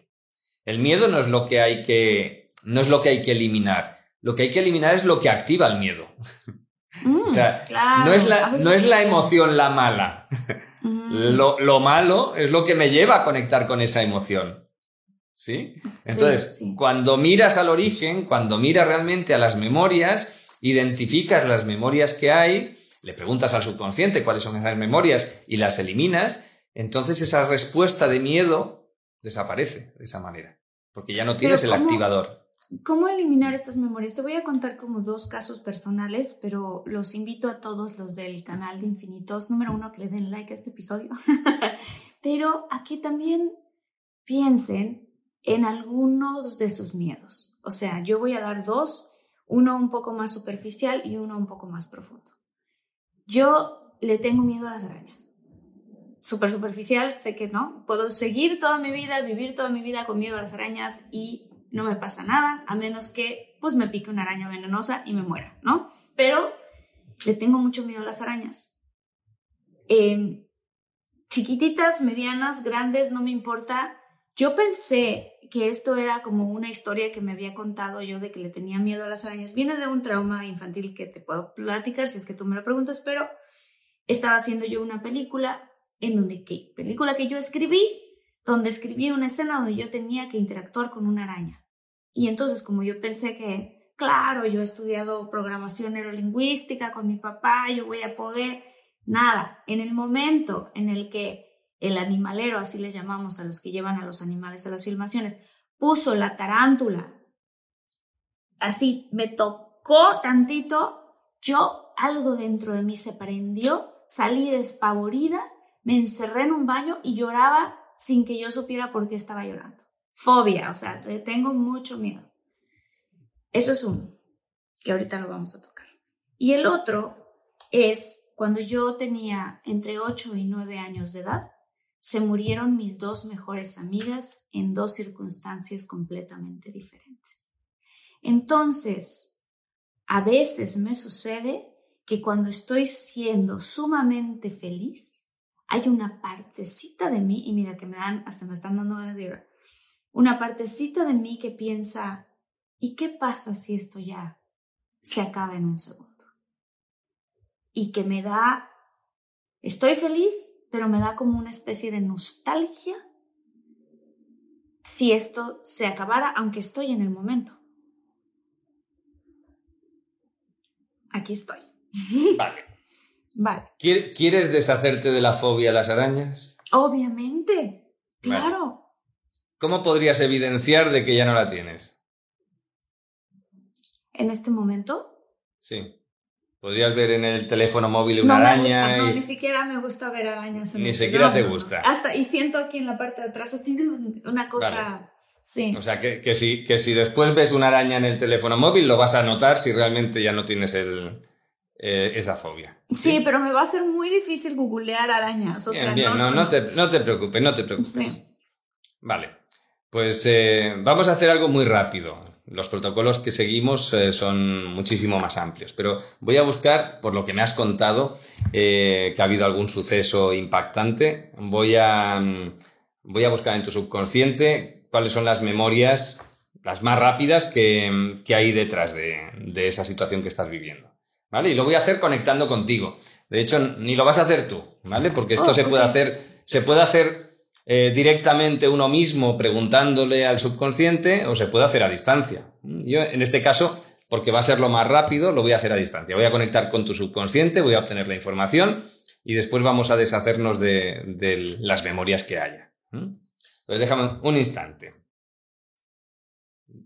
El miedo no es lo que hay que, no es lo que hay que eliminar lo que hay que eliminar es lo que activa el miedo. Mm, o sea, no, es la, no es la emoción la mala. lo, malo es lo que me lleva a conectar con esa emoción. ¿Sí? Entonces, cuando miras al origen, cuando miras realmente a las memorias, identificas las memorias que hay, le preguntas al subconsciente cuáles son esas memorias y las eliminas, entonces esa respuesta de miedo desaparece de esa manera, porque ya no tienes el activador. ¿Cómo eliminar estas memorias? Te voy a contar como dos casos personales, pero los invito a todos los del canal de Infinitos. Número uno, que le den like a este episodio. pero aquí también piensen en algunos de sus miedos. O sea, yo voy a dar dos, uno un poco más superficial y uno un poco más profundo. Yo le tengo miedo a las arañas. Súper superficial, sé que no. Puedo seguir toda mi vida, vivir toda mi vida con miedo a las arañas y no me pasa nada, a menos que pues me pique una araña venenosa y me muera, ¿no? Pero le tengo mucho miedo a las arañas. Em, chiquititas, medianas, grandes, no me importa. Yo pensé que esto era como una historia que me había contado yo de que le tenía miedo a las arañas. Viene de un trauma infantil que te puedo platicar si es que tú me lo preguntas, pero estaba haciendo yo una película en donde, ¿qué? Película que yo escribí, donde escribí una escena donde yo tenía que interactuar con una araña. Y entonces, como yo pensé que, claro, yo he estudiado programación neurolingüística con mi papá, yo voy a poder, nada, en el momento en el que el animalero, así le llamamos a los que llevan a los animales a las filmaciones, puso la tarántula, así me tocó tantito, yo algo dentro de mí se prendió, salí despavorida, me encerré en un baño y lloraba sin que yo supiera por qué estaba llorando. Fobia, o sea, le tengo mucho miedo. Eso es uno, que ahorita lo vamos a tocar. Y el otro es cuando yo tenía entre 8 y 9 años de edad, se murieron mis dos mejores amigas en dos circunstancias completamente diferentes. Entonces, a veces me sucede que cuando estoy siendo sumamente feliz, hay una partecita de mí, y mira que me dan, hasta me están dando ganas de una partecita de mí que piensa, ¿y qué pasa si esto ya se acaba en un segundo? Y que me da, estoy feliz, pero me da como una especie de nostalgia si esto se acabara, aunque estoy en el momento. Aquí estoy. Vale. Vale. ¿Quieres deshacerte de la fobia a las arañas? Obviamente. Claro. ¿Cómo podrías evidenciar de que ya no la tienes? ¿En este momento? Sí. Podrías ver en el teléfono móvil una araña. no, ni siquiera me gusta ver arañas. ni siquiera te gusta. Hasta, y siento aquí en la parte de atrás, así una cosa. Sí. O sea, que, que, si, que si después ves una araña en el teléfono móvil, lo vas a notar si realmente ya no tienes el, eh, esa fobia. ¿sí? pero me va a ser muy difícil googlear arañas. O bien, bien, no, no, te, no te preocupes, no te preocupes. Vale, pues eh, vamos a hacer algo muy rápido. Los protocolos que seguimos eh, son muchísimo más amplios, pero voy a buscar, por lo que me has contado, que ha habido algún suceso impactante. Voy a, mm, voy a buscar en tu subconsciente cuáles son las memorias, las más rápidas que, que hay detrás de, de esa situación que estás viviendo. ¿Vale? Y lo voy a hacer conectando contigo. De hecho, ni lo vas a hacer tú, ¿vale? Porque esto oh, se puede hacer, se puede hacer eh, directamente uno mismo preguntándole al subconsciente o se puede hacer a distancia. Yo, en este caso, porque va a ser lo más rápido, lo voy a hacer a distancia. Voy a conectar con tu subconsciente, voy a obtener la información y después vamos a deshacernos de, de las memorias que haya. Entonces, déjame un instante.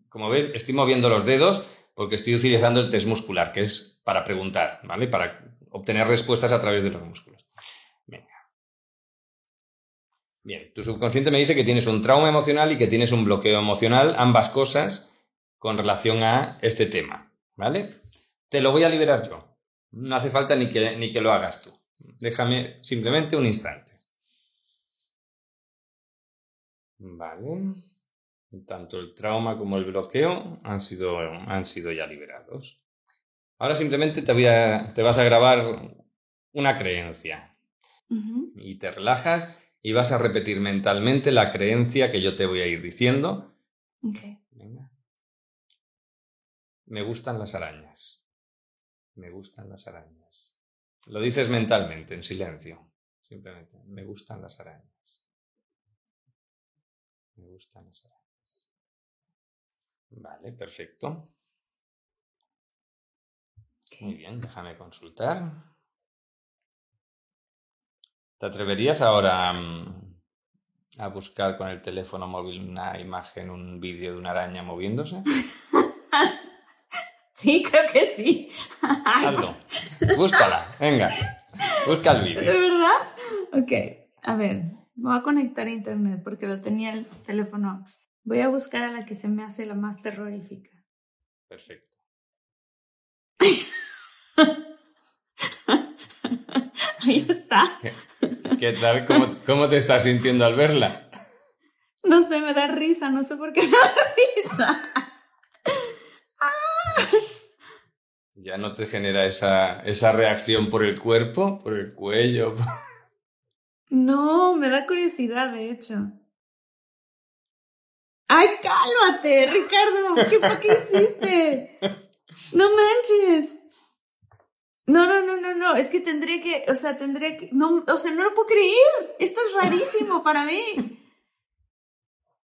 Como ven, estoy moviendo los dedos porque estoy utilizando el test muscular, que es para preguntar, ¿vale? Para obtener respuestas a través de los músculos. Venga. Bien, tu subconsciente me dice que tienes un trauma emocional y que tienes un bloqueo emocional, ambas cosas con relación a este tema, ¿vale? Te lo voy a liberar yo. No hace falta ni que, ni que lo hagas tú. Déjame simplemente un instante. Vale. Tanto el trauma como el bloqueo han sido, han sido ya liberados. Ahora simplemente te, voy a, te vas a grabar una creencia y te relajas y vas a repetir mentalmente la creencia que yo te voy a ir diciendo. Me gustan las arañas. Me gustan las arañas. Lo dices mentalmente, en silencio. Simplemente, me gustan las arañas. Me gustan las arañas. Vale, perfecto. Muy bien, déjame consultar. ¿Te atreverías ahora mm, a buscar con el teléfono móvil una imagen, un vídeo de una araña moviéndose? Sí, creo que sí. Hazlo. Búscala, venga. Busca el vídeo. ¿De verdad? Ok, a ver, voy a conectar a internet porque lo tenía el teléfono Voy a buscar a la que se me hace la más terrorífica. Perfecto. Ahí está. ¿Qué, tal? ¿Cómo, te estás sintiendo al verla? No sé, me da risa, no sé por qué me da risa. ¿Ya no te genera esa, esa reacción por el cuerpo, por el cuello? No, me da curiosidad, de hecho. ¡Ay, cálmate, Ricardo! ¿Qué, ¿Qué hiciste? No manches. No, no, no, no, no. Es que tendría que, o sea, tendría que, no, o sea, no lo puedo creer. Esto es rarísimo para mí.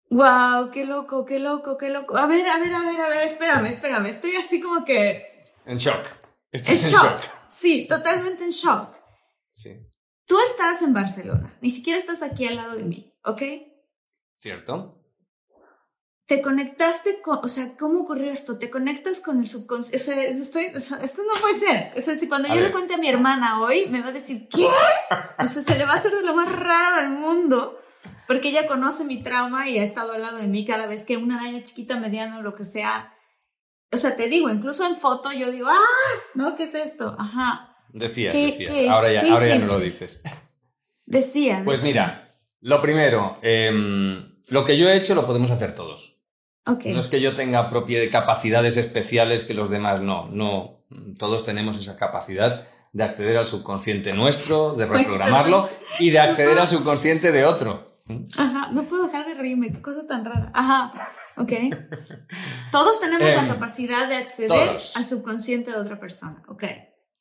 Wow, qué loco, qué loco, qué loco. A ver, a ver, a ver, a ver, espérame, espérame. Estoy así como que. En shock. Estás en shock. Sí, totalmente en shock. Sí. Tú estás en Barcelona, ni siquiera estás aquí al lado de mí, ¿ok? Cierto te conectaste con, o sea, ¿cómo ocurrió esto? Te conectas con el subconsciente. O sea, esto no puede ser. O sea, si cuando yo le cuente a mi hermana hoy, me va a decir, ¿qué? O sea, se le va a hacer de lo más raro del mundo. Porque ella conoce mi trauma y ha estado al lado de mí cada vez que una araña chiquita, mediana o lo que sea. O sea, te digo, incluso en foto yo digo, ¡ah! ¿No? ¿Qué es esto? Ajá. Decía, decía. ahora ya, ahora ya no lo dices. Decía. Pues mira, lo primero, em, lo que yo he hecho lo podemos hacer todos. No es que yo tenga propiedades, capacidades especiales que los demás no, no. Todos tenemos esa capacidad de acceder al subconsciente nuestro, de reprogramarlo y de acceder al subconsciente de otro. Ajá, no puedo dejar de reírme, qué cosa tan rara. Ajá, ok. Todos tenemos la em, capacidad de acceder al subconsciente de otra persona, ok.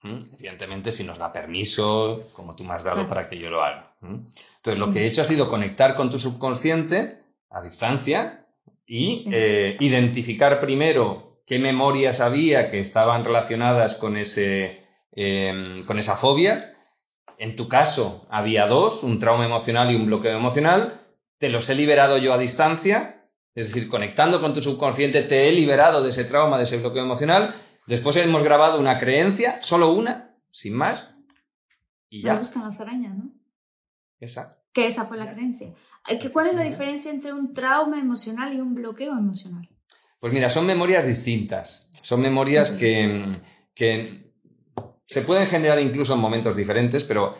Evidentemente, si nos da permiso, como tú me has dado para que yo lo haga. Entonces, lo que he hecho ha sido conectar con tu subconsciente a distancia y eh, identificar primero qué memorias había que estaban relacionadas con ese, em, con esa fobia. En tu caso había dos, un trauma emocional y un bloqueo emocional. Te los he liberado yo a distancia, es decir, conectando con tu subconsciente, te he liberado de ese trauma, de ese bloqueo emocional. Después hemos grabado una creencia, solo una, sin más. Y ya. Me gustan las arañas, ¿no? Esa. Que esa fue la creencia. ¿Cuál es la diferencia entre un trauma emocional y un bloqueo emocional? Pues mira, son memorias distintas. Son memorias que, que se pueden generar incluso en momentos diferentes, pero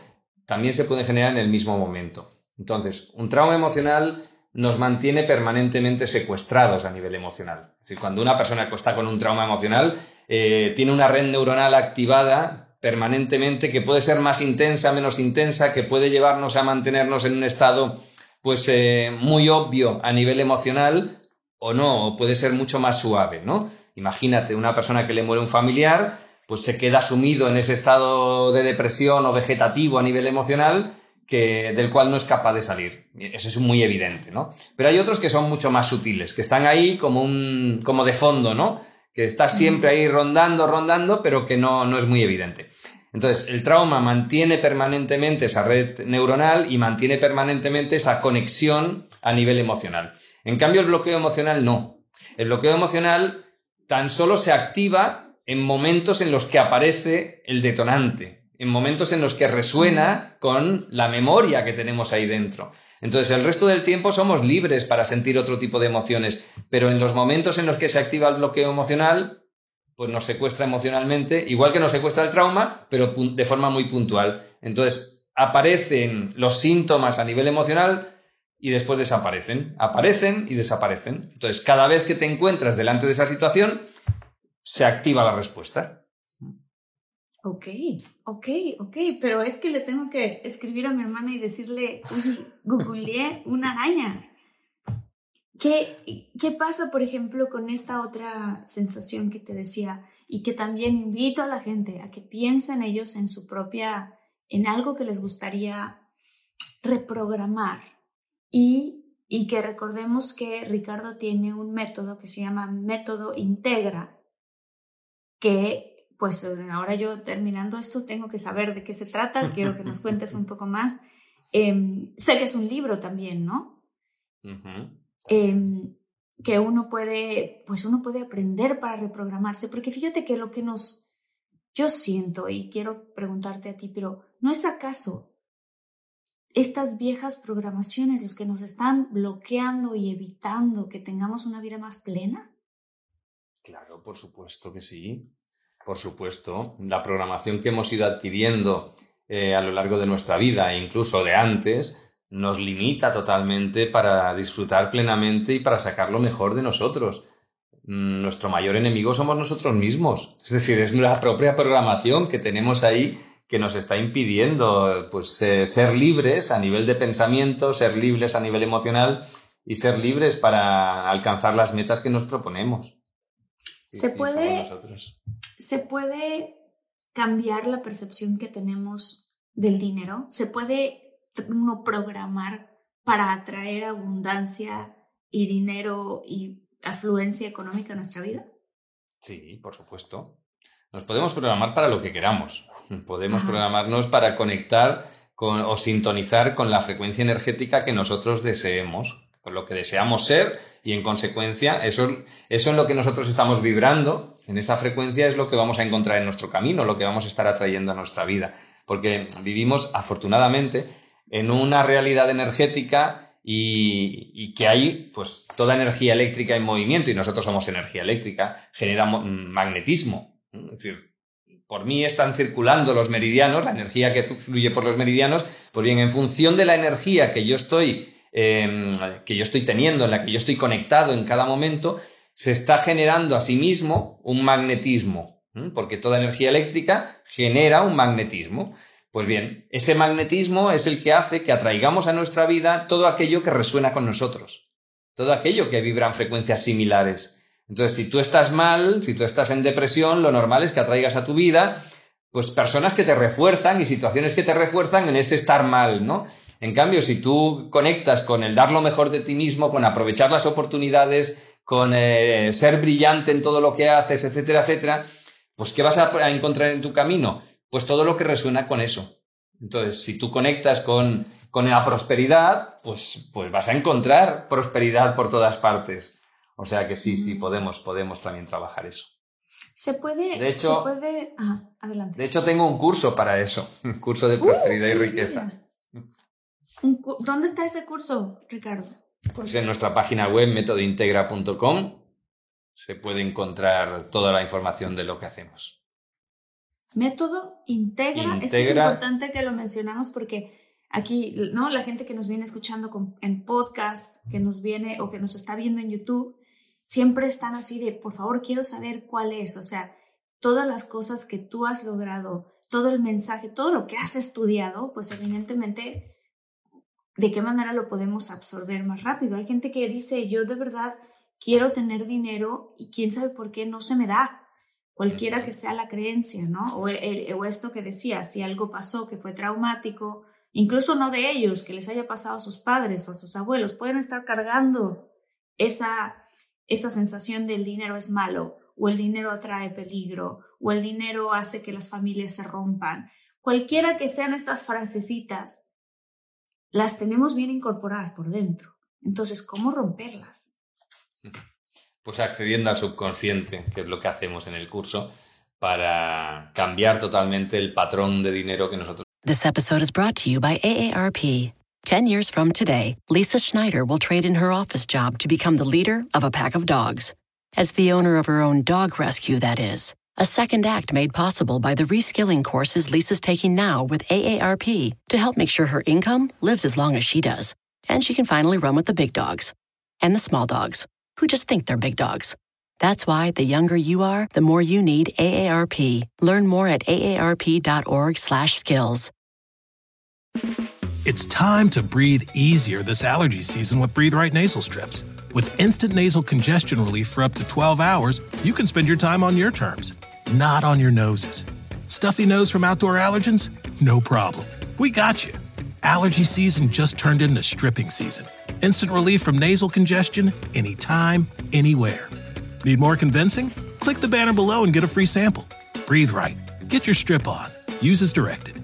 también se pueden generar en el mismo momento. Entonces, un trauma emocional nos mantiene permanentemente secuestrados a nivel emocional. Es decir, cuando una persona está con un trauma emocional, eh, tiene una red neuronal activada permanentemente que puede ser más intensa, menos intensa, que puede llevarnos a mantenernos en un estado pues eh, muy obvio a nivel emocional o no, o puede ser mucho más suave, ¿no? Imagínate una persona que le muere un familiar, pues se queda sumido en ese estado de depresión o vegetativo a nivel emocional que, del cual no es capaz de salir. Eso es muy evidente, ¿no? Pero hay otros que son mucho más sutiles, que están ahí como un, como de fondo, ¿no? Que está siempre ahí rondando, rondando, pero que no, no es muy evidente. Entonces, el trauma mantiene permanentemente esa red neuronal y mantiene permanentemente esa conexión a nivel emocional. En cambio, el bloqueo emocional no. El bloqueo emocional tan solo se activa en momentos en los que aparece el detonante, en momentos en los que resuena con la memoria que tenemos ahí dentro. Entonces, el resto del tiempo somos libres para sentir otro tipo de emociones, pero en los momentos en los que se activa el bloqueo emocional, pues nos secuestra emocionalmente, igual que nos secuestra el trauma, pero de forma muy puntual. Entonces, aparecen los síntomas a nivel emocional y después desaparecen. Aparecen y desaparecen. Entonces, cada vez que te encuentras delante de esa situación, se activa la respuesta. Ok, ok, ok, pero es que le tengo que escribir a mi hermana y decirle, uy, googleé una araña. ¿Qué, ¿Qué pasa, por ejemplo, con esta otra sensación que te decía y que también invito a la gente a que piensen ellos en su propia, en algo que les gustaría reprogramar y, y que recordemos que Ricardo tiene un método que se llama método integra, que pues ahora yo terminando esto tengo que saber de qué se trata, quiero que nos cuentes un poco más. Em, sé que es un libro también, ¿no? Em, que uno puede, pues uno puede aprender para reprogramarse, porque fíjate que lo que nos, yo siento y quiero preguntarte a ti, pero ¿no es acaso estas viejas programaciones los que nos están bloqueando y evitando que tengamos una vida más plena? Claro, por supuesto que sí. Por supuesto. La programación que hemos ido adquiriendo eh, a lo largo de nuestra vida incluso de antes nos limita totalmente para disfrutar plenamente y para sacar lo mejor de nosotros. Mm, nuestro mayor enemigo somos nosotros mismos. Es decir, es la propia programación que tenemos ahí que nos está impidiendo pues, eh, ser libres a nivel de pensamiento, ser libres a nivel emocional y ser libres para alcanzar las metas que nos proponemos. se, puede, se puede cambiar la percepción que tenemos del dinero. Se puede uno programar para atraer abundancia y dinero y afluencia económica a nuestra vida? Sí, por supuesto. Nos podemos programar para lo que queramos. Podemos programarnos para conectar con, o sintonizar con la frecuencia energética que nosotros deseemos, con lo que deseamos ser y en consecuencia eso, eso en lo que nosotros estamos vibrando, en esa frecuencia es lo que vamos a encontrar en nuestro camino, lo que vamos a estar atrayendo a nuestra vida. Porque vivimos afortunadamente en una realidad energética y, que hay pues toda energía eléctrica en movimiento y nosotros somos energía eléctrica, genera magnetismo. Es decir, por mí están circulando los meridianos, la energía que fluye por los meridianos, pues bien, en función de la energía que yo estoy, em, que yo estoy teniendo, en la que yo estoy conectado en cada momento, se está generando a sí mismo un magnetismo, porque toda energía eléctrica genera un magnetismo. Pues bien, ese magnetismo es el que hace que atraigamos a nuestra vida todo aquello que resuena con nosotros, todo aquello que vibra en frecuencias similares. Entonces, si tú estás mal, si tú estás en depresión, lo normal es que atraigas a tu vida pues personas que te refuerzan y situaciones que te refuerzan en ese estar mal, ¿no? En cambio, si tú conectas con el dar lo mejor de ti mismo, con aprovechar las oportunidades, con eh, ser brillante en todo lo que haces, etcétera, etcétera, pues ¿qué vas a encontrar en tu camino? Pues todo lo que resuena con eso. Entonces, si tú conectas con, con la prosperidad, pues, pues vas a encontrar prosperidad por todas partes. O sea que sí, sí, podemos, podemos también trabajar eso. Se puede. De hecho, puede... adelante. De hecho, tengo un curso para eso, un curso de prosperidad y riqueza. ¿Dónde está ese curso, Ricardo? Pues en nuestra página web, métodointegra.com, se puede encontrar toda la información de lo que hacemos. Método integra. Es, que es importante que lo mencionamos porque aquí, ¿no? La gente que nos viene escuchando en podcast, que nos viene o que nos está viendo en YouTube, siempre están así de, por favor, quiero saber cuál es. O sea, todas las cosas que tú has logrado, todo el mensaje, todo lo que has estudiado, pues evidentemente, ¿de qué manera lo podemos absorber más rápido? Hay gente que dice, yo de verdad quiero tener dinero y quién sabe por qué no se me da cualquiera que sea la creencia, ¿no? O, o, esto que decía, si algo pasó que fue traumático, incluso no de ellos, que les haya pasado a sus padres o a sus abuelos, pueden estar cargando esa, esa sensación del dinero es malo, o el dinero atrae peligro, o el dinero hace que las familias se rompan. Cualquiera que sean estas frasecitas, las tenemos bien incorporadas por dentro. Entonces, ¿cómo romperlas? Pues accediendo al subconsciente, que es lo que hacemos en el curso, para cambiar totalmente el patrón de dinero que nosotros. This episode is brought to you by AARP. Ten years from today, Lisa Schneider will trade in her office job to become the leader of a pack of dogs. As the owner of her own dog rescue, that is. A second act made possible by the reskilling courses Lisa's taking now with AARP to help make sure her income lives as long as she does. And she can finally run with the big dogs and the small dogs who just think they're big dogs. That's why the younger you are, the more you need AARP. Learn more at aarp.org/skills. It's time to breathe easier this allergy season with Breathe Right nasal strips. With instant nasal congestion relief for up to 12 hours, you can spend your time on your terms, not on your noses. Stuffy nose from outdoor allergens? No problem. We got you. Allergy season just turned into stripping season Instant relief from nasal congestion anytime, anywhere. Need more convincing? Click the banner below and get a free sample. Breathe right. Get your strip on. Use as directed.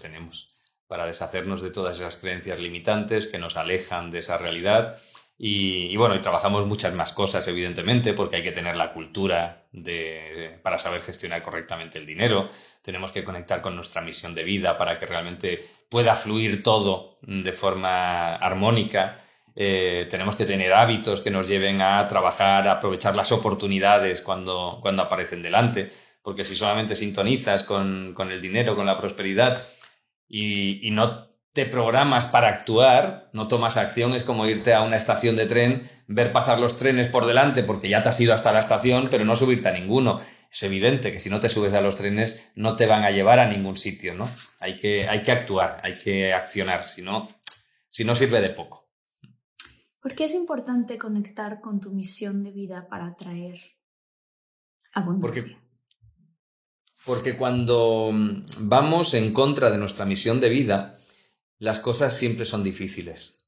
Tenemos para deshacernos de todas esas creencias limitantes que nos alejan de esa realidad Y, bueno, y trabajamos muchas más cosas, evidentemente, porque hay que tener la cultura de, para saber gestionar correctamente el dinero. Tenemos que conectar con nuestra misión de vida para que realmente pueda fluir todo de forma armónica. Eh, tenemos que tener hábitos que nos lleven a trabajar, a aprovechar las oportunidades cuando, cuando aparecen delante, porque si solamente sintonizas con, con el dinero, con la prosperidad y, y no te programas para actuar, no tomas acción, es como irte a una estación de tren, ver pasar los trenes por delante porque ya te has ido hasta la estación, pero no subirte a ninguno. Es evidente que si no te subes a los trenes no te van a llevar a ningún sitio, ¿no? Hay que, hay que actuar, hay que accionar, si no, si no sirve de poco. ¿Por qué es importante conectar con tu misión de vida para atraer abundancia? Porque, porque cuando vamos en contra de nuestra misión de vida, las cosas siempre son difíciles,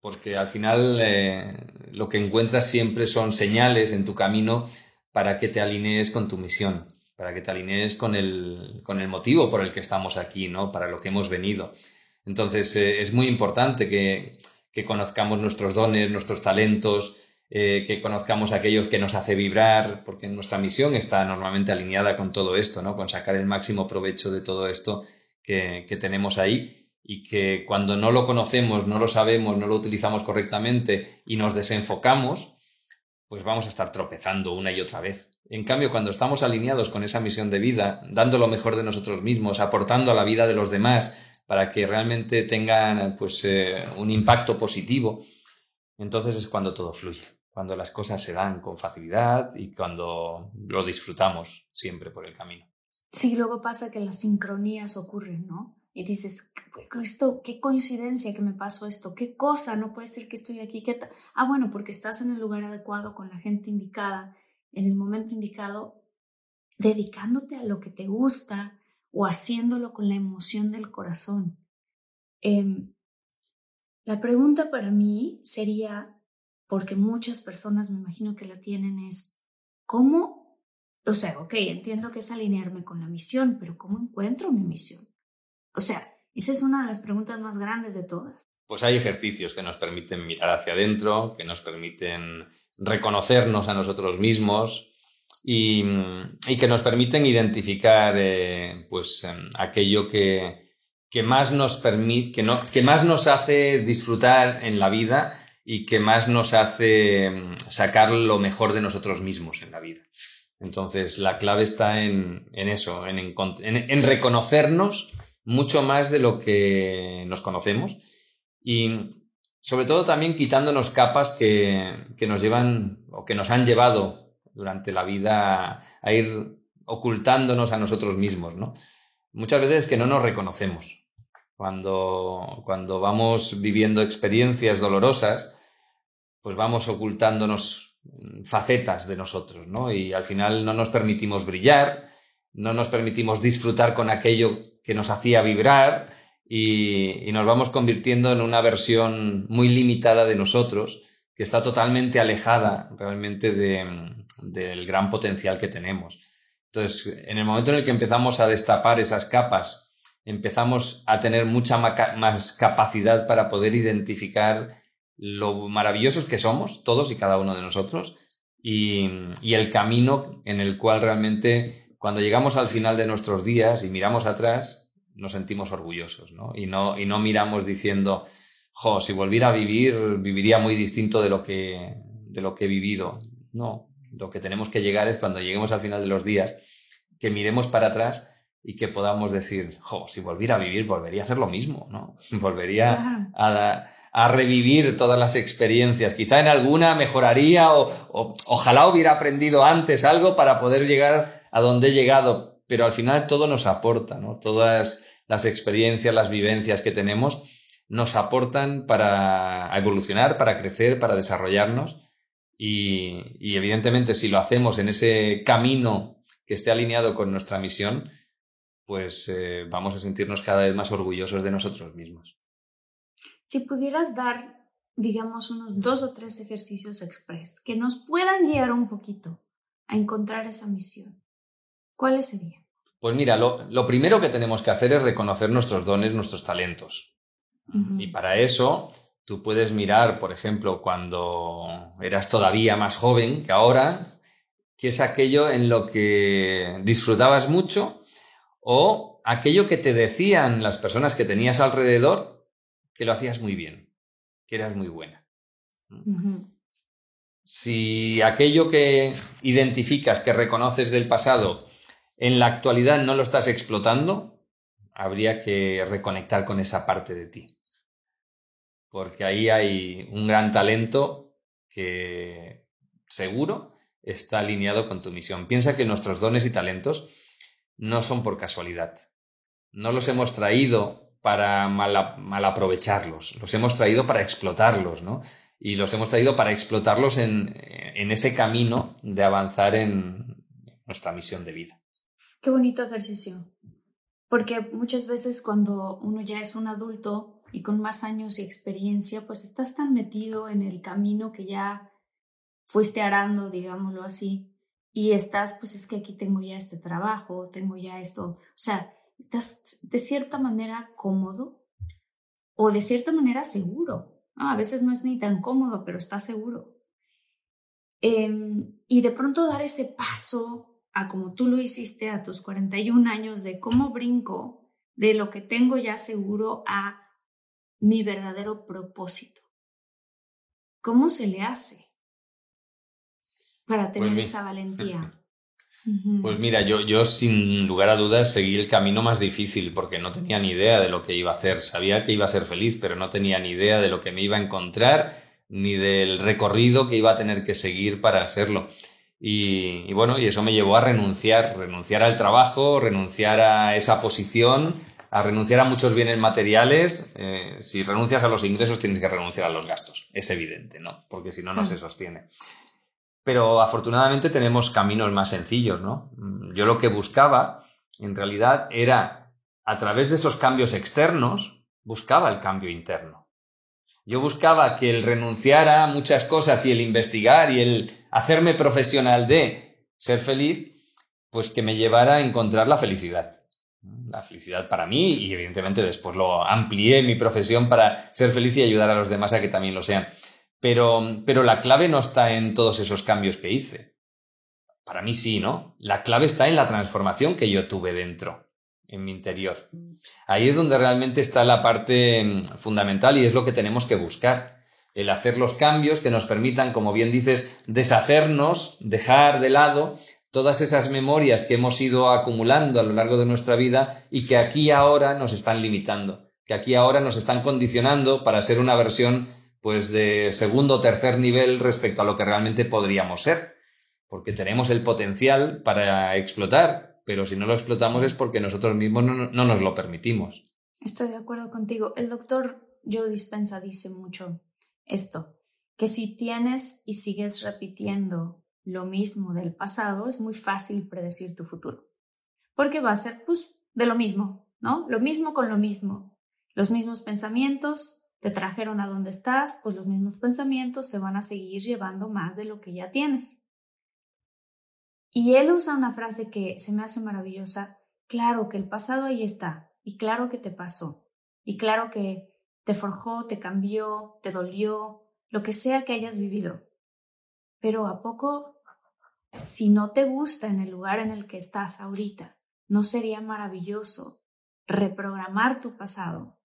porque al final eh, lo que encuentras siempre son señales en tu camino para que te alinees con tu misión, para que te alinees con el, con el motivo por el que estamos aquí, ¿no? Para lo que hemos venido. Entonces eh, es muy importante que, que, conozcamos nuestros dones, nuestros talentos, eh, que conozcamos aquellos que nos hace vibrar, porque nuestra misión está normalmente alineada con todo esto, ¿no? Con sacar el máximo provecho de todo esto que, que tenemos ahí y que cuando no lo conocemos, no lo sabemos, no lo utilizamos correctamente y nos desenfocamos, pues vamos a estar tropezando una y otra vez. En cambio, cuando estamos alineados con esa misión de vida, dando lo mejor de nosotros mismos, aportando a la vida de los demás para que realmente tengan pues, eh, un impacto positivo, entonces es cuando todo fluye, cuando las cosas se dan con facilidad y cuando lo disfrutamos siempre por el camino. Sí, luego pasa que las sincronías ocurren, ¿no? Y dices, esto, qué coincidencia que me pasó esto, qué cosa, no puede ser que estoy aquí, qué ah, bueno, porque estás en el lugar adecuado, con la gente indicada, en el momento indicado, dedicándote a lo que te gusta o haciéndolo con la emoción del corazón. Em, la pregunta para mí sería, porque muchas personas me imagino que la tienen, es, ¿cómo o sea, ok, entiendo que es alinearme con la misión, pero ¿cómo encuentro mi misión? O sea, esa es una de las preguntas más grandes de todas. Pues hay ejercicios que nos permiten mirar hacia adentro, que nos permiten reconocernos a nosotros mismos y, que nos permiten identificar eh, pues, em, aquello que, que más nos permite, que, que más nos hace disfrutar en la vida y que más nos hace em, sacar lo mejor de nosotros mismos en la vida. Entonces, la clave está en, eso, en, en, reconocernos mucho más de lo que nos conocemos y sobre todo también quitándonos capas que, que nos llevan o que nos han llevado durante la vida a ir ocultándonos a nosotros mismos, ¿no? Muchas veces que no nos reconocemos. Cuando, cuando vamos viviendo experiencias dolorosas, pues vamos ocultándonos facetas de nosotros, ¿no? Y al final no nos permitimos brillar, no nos permitimos disfrutar con aquello que nos hacía vibrar y, nos vamos convirtiendo en una versión muy limitada de nosotros que está totalmente alejada realmente del gran potencial que tenemos. Entonces, en el momento en el que empezamos a destapar esas capas, empezamos a tener mucha más capacidad para poder identificar lo maravillosos que somos, todos y cada uno de nosotros, y, el camino en el cual realmente cuando llegamos al final de nuestros días y miramos atrás, nos sentimos orgullosos, ¿no? Y no, y no miramos diciendo, jo, si volviera a vivir, viviría muy distinto de lo que, de lo que he vivido. No, lo que tenemos que llegar es cuando lleguemos al final de los días, que miremos para atrás y que podamos decir, jo, si volviera a vivir, volvería a hacer lo mismo, ¿no? Volvería a, a, revivir todas las experiencias. Quizá en alguna mejoraría o, ojalá hubiera aprendido antes algo para poder llegar a donde he llegado, pero al final todo nos aporta, ¿no? Todas las experiencias, las vivencias que tenemos nos aportan para evolucionar, para crecer, para desarrollarnos y, y evidentemente si lo hacemos en ese camino que esté alineado con nuestra misión, pues eh, vamos a sentirnos cada vez más orgullosos de nosotros mismos. Si pudieras dar, digamos, unos dos o tres ejercicios express que nos puedan guiar un poquito a encontrar esa misión, ¿cuáles serían? Pues mira, lo, primero que tenemos que hacer es reconocer nuestros dones, nuestros talentos. Y para eso, tú puedes mirar, por ejemplo, cuando eras todavía más joven que ahora, qué es aquello en lo que disfrutabas mucho o aquello que te decían las personas que tenías alrededor que lo hacías muy bien, que eras muy buena. Si aquello que identificas, que reconoces del pasado, en la actualidad no lo estás explotando, habría que reconectar con esa parte de ti. Porque ahí hay un gran talento que seguro está alineado con tu misión. Piensa que nuestros dones y talentos no son por casualidad. No los hemos traído para mal, aprovecharlos, los hemos traído para explotarlos, ¿no? Y los hemos traído para explotarlos en, en ese camino de avanzar en nuestra misión de vida. Qué bonito ejercicio. Porque muchas veces cuando uno ya es un adulto y con más años y experiencia, pues estás tan metido en el camino que ya fuiste arando, digámoslo así, y estás, pues es que aquí tengo ya este trabajo, tengo ya esto, o sea, estás de cierta manera cómodo o de cierta manera seguro. A veces no es ni tan cómodo, pero está seguro. Em, y de pronto dar ese paso a como tú lo hiciste a tus 41 años de cómo brinco de lo que tengo ya seguro a mi verdadero propósito. ¿Cómo se le hace? para tener esa valentía? Pues mira, yo, yo sin lugar a dudas seguí el camino más difícil porque no tenía ni idea de lo que iba a hacer. Sabía que iba a ser feliz, pero no tenía ni idea de lo que me iba a encontrar ni del recorrido que iba a tener que seguir para hacerlo. Y, bueno, y eso me llevó a renunciar, renunciar al trabajo, renunciar a esa posición, a renunciar a muchos bienes materiales. Eh, si renuncias a los ingresos, tienes que renunciar a los gastos. Es evidente, ¿no? Porque si no, no se sostiene. Pero afortunadamente tenemos caminos más sencillos, ¿no? Mm, yo lo que buscaba, en realidad, era, a través de esos cambios externos, buscaba el cambio interno. Yo buscaba que el renunciar a muchas cosas y el investigar y el hacerme profesional de ser feliz pues que me llevara a encontrar la felicidad. La felicidad para mí y evidentemente después lo amplié mi profesión para ser feliz y ayudar a los demás a que también lo sean. Pero, pero la clave no está en todos esos cambios que hice. Para mí sí, ¿no? La clave está en la transformación que yo tuve dentro, en mi interior. Ahí es donde realmente está la parte mm, fundamental y es lo que tenemos que buscar. El hacer los cambios que nos permitan, como bien dices, deshacernos, dejar de lado todas esas memorias que hemos ido acumulando a lo largo de nuestra vida y que aquí ahora nos están limitando, que aquí ahora nos están condicionando para ser una versión pues de segundo o tercer nivel respecto a lo que realmente podríamos ser, porque tenemos el potencial para explotar, pero si no lo explotamos es porque nosotros mismos no, no nos lo permitimos. Estoy de acuerdo contigo. El doctor Joe Dispensa dice mucho esto, que si tienes y sigues repitiendo lo mismo del pasado, es muy fácil predecir tu futuro, porque va a ser pues de lo mismo, ¿no? Lo mismo con lo mismo, los mismos pensamientos, te trajeron a donde estás, pues los mismos pensamientos te van a seguir llevando más de lo que ya tienes. Y él usa una frase que se me hace maravillosa, claro que el pasado ahí está, y claro que te pasó, y claro que te forjó, te cambió, te dolió, lo que sea que hayas vivido. Pero a poco, si no te gusta en el lugar en el que estás ahorita, ¿no sería maravilloso reprogramar tu pasado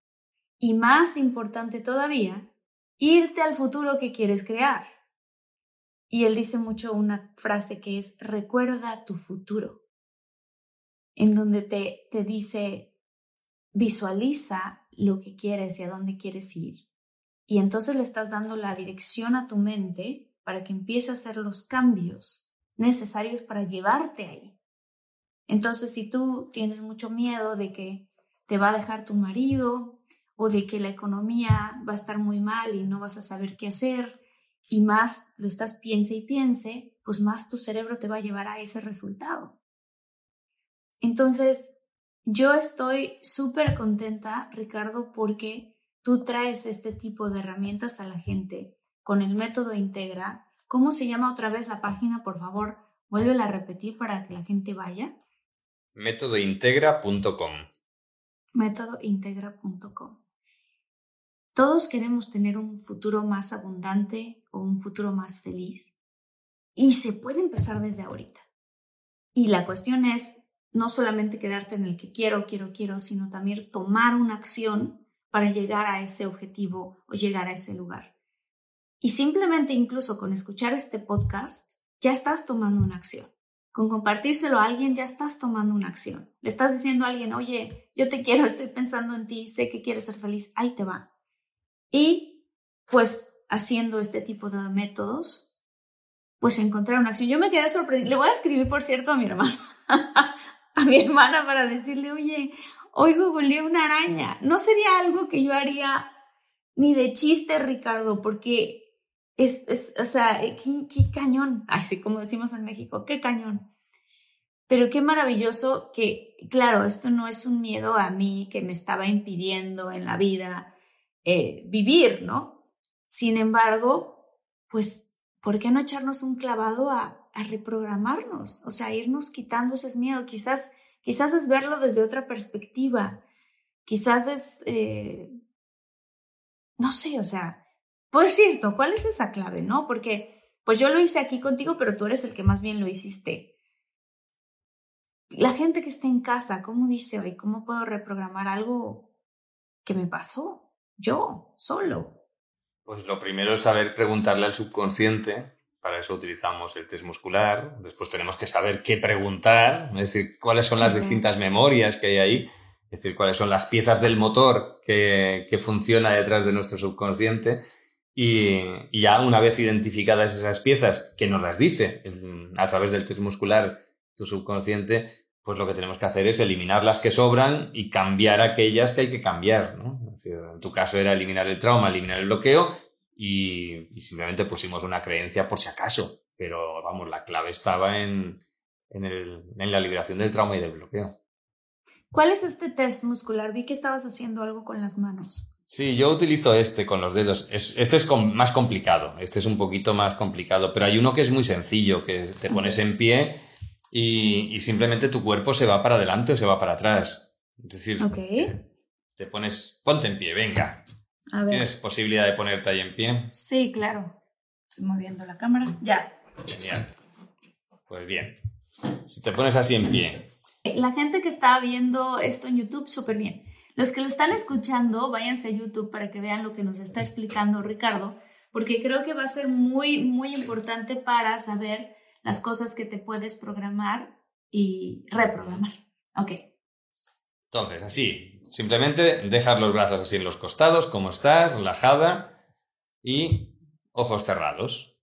y más importante todavía, irte al futuro que quieres crear. Y él dice mucho una frase que es, recuerda tu futuro, en donde te, te dice, visualiza lo que quieres y a dónde quieres ir. Y entonces le estás dando la dirección a tu mente para que empiece a hacer los cambios necesarios para llevarte ahí. Entonces, si tú tienes mucho miedo de que te va a dejar tu marido, o de que la economía va a estar muy mal y no vas a saber qué hacer y más lo estás piense y piense, pues más tu cerebro te va a llevar a ese resultado. Entonces, yo estoy súper contenta, Ricardo, porque tú traes este tipo de herramientas a la gente con el método Integra. ¿Cómo se llama otra vez la página? Por favor, vuélvela a repetir para que la gente vaya. Métodointegra.com. Métodointegra.com. Todos queremos tener un futuro más abundante o un futuro más feliz. Y se puede empezar desde ahorita. Y la cuestión es no solamente quedarte en el que quiero, quiero, quiero, sino también tomar una acción para llegar a ese objetivo o llegar a ese lugar. Y simplemente incluso con escuchar este podcast, ya estás tomando una acción. Con compartírselo a alguien, ya estás tomando una acción. Le estás diciendo a alguien, oye, yo te quiero, estoy pensando en ti, sé que quieres ser feliz, ahí te va. Y pues haciendo este tipo de métodos, pues encontrar una acción. Yo me quedé sorprendida. Le voy a escribir, por cierto, a mi hermana, a mi hermana para decirle, oye, hoy googleé una araña. No sería algo que yo haría ni de chiste, Ricardo, porque es, es o sea, qué, qué cañón. Así como decimos en México, qué cañón. Pero qué maravilloso que, claro, esto no es un miedo a mí que me estaba impidiendo en la vida eh, vivir, ¿no? Sin embargo, pues, ¿por qué no echarnos un clavado a, reprogramarnos? O sea, irnos quitando ese miedo. Quizás, quizás es verlo desde otra perspectiva. Quizás es, eh, no sé, o sea, por cierto, ¿cuál es esa clave, no? Porque, pues yo lo hice aquí contigo, pero tú eres el que más bien lo hiciste. La gente que está en casa, ¿cómo dice hoy? ¿Cómo puedo reprogramar algo que me pasó? Yo, solo? Pues lo primero es saber preguntarle al subconsciente, para eso utilizamos el test muscular, después tenemos que saber qué preguntar, es decir, cuáles son las distintas memorias que hay ahí, es decir, cuáles son las piezas del motor que, que funciona detrás de nuestro subconsciente. Y, y, ya una vez identificadas esas piezas, que nos las dice a través del test muscular tu subconsciente, pues lo que tenemos que hacer es eliminar las que sobran y cambiar aquellas que hay que cambiar. ¿no? en tu caso era eliminar el trauma, eliminar el bloqueo y, simplemente pusimos una creencia por si acaso. Pero vamos, la clave estaba en, en, la liberación del trauma y del bloqueo. ¿Cuál es este test muscular? Vi que estabas haciendo algo con las manos. Sí, yo utilizo este con los dedos. este es más complicado, este es un poquito más complicado, pero hay uno que es muy sencillo, que te pones en pie y, simplemente tu cuerpo se va para adelante o se va para atrás. Es decir, okay. te pones, ponte en pie, venga. ¿Tienes posibilidad de ponerte ahí en pie? Sí, claro. Estoy moviendo la cámara. Ya. Genial. Pues bien. Si te pones así en pie. La gente que está viendo esto en YouTube, súper bien. Los que lo están escuchando, váyanse a YouTube para que vean lo que nos está explicando Ricardo, porque creo que va a ser muy, muy importante para saber las cosas que te puedes programar y reprogramar. Ok. Entonces, así, simplemente dejar los brazos así en los costados, como estás, relajada y ojos cerrados.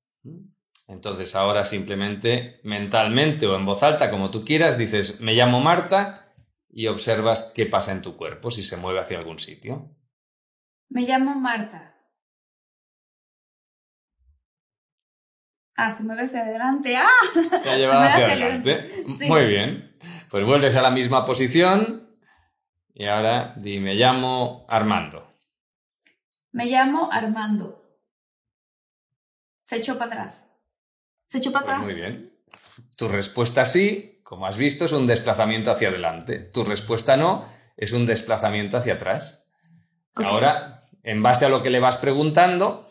Entonces, ahora simplemente mentalmente o en voz alta, como tú quieras, dices, me llamo Marta y observas qué pasa en tu cuerpo, si se mueve hacia algún sitio. Me llamo Marta. Ah, se mueve hacia adelante. ¡Ah! Te ha llevado hacia, adelante. Muy bien. Pues vuelves a la misma posición y ahora di, me llamo Armando. Me llamo Armando. Se echó para atrás. Se echó para pues atrás. muy bien. Tu respuesta sí, como has visto, es un desplazamiento hacia adelante. Tu respuesta no, es un desplazamiento hacia atrás. Ahora, en base a lo que le vas preguntando,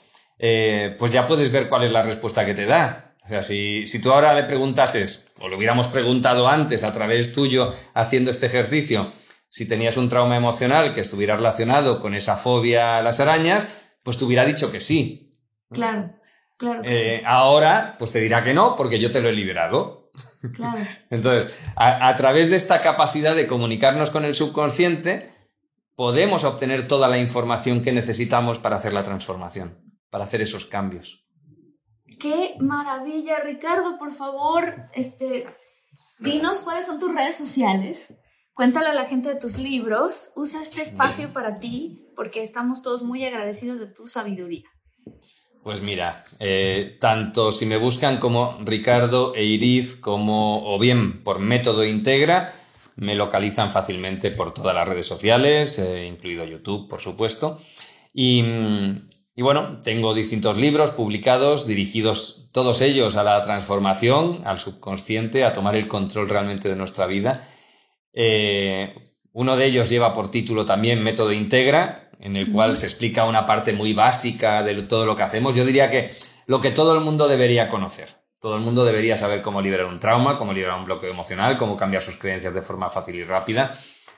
eh, pues ya puedes ver cuál es la respuesta que te da. O sea, si, si tú ahora le preguntases, o lo hubiéramos preguntado antes a través tuyo haciendo este ejercicio, si tenías un trauma emocional que estuviera relacionado con esa fobia a las arañas, pues te hubiera dicho que sí. Claro, claro. Eh, ahora, pues te dirá que no, porque yo te lo he liberado. Claro. Entonces, a, través de esta capacidad de comunicarnos con el subconsciente, podemos obtener toda la información que necesitamos para hacer la transformación para hacer esos cambios. Qué maravilla, Ricardo, por favor, este, dinos cuáles son tus redes sociales. Cuéntale a la gente de tus libros. Usa este espacio para ti porque estamos todos muy agradecidos de tu sabiduría. Pues mira, eh, tanto si me buscan como Ricardo e Iriz, como o bien por método Integra, me localizan fácilmente por todas las redes sociales, eh, incluido YouTube, por supuesto. Y, y bueno, tengo distintos libros publicados dirigidos todos ellos a la transformación, al subconsciente, a tomar el control realmente de nuestra vida. Eh, uno de ellos lleva por título también Método Integra, en el cual se explica una parte muy básica de todo lo que hacemos. Yo diría que lo que todo el mundo debería conocer. Todo el mundo debería saber cómo liberar un trauma, cómo liberar un bloqueo emocional, cómo cambiar sus creencias de forma fácil y rápida.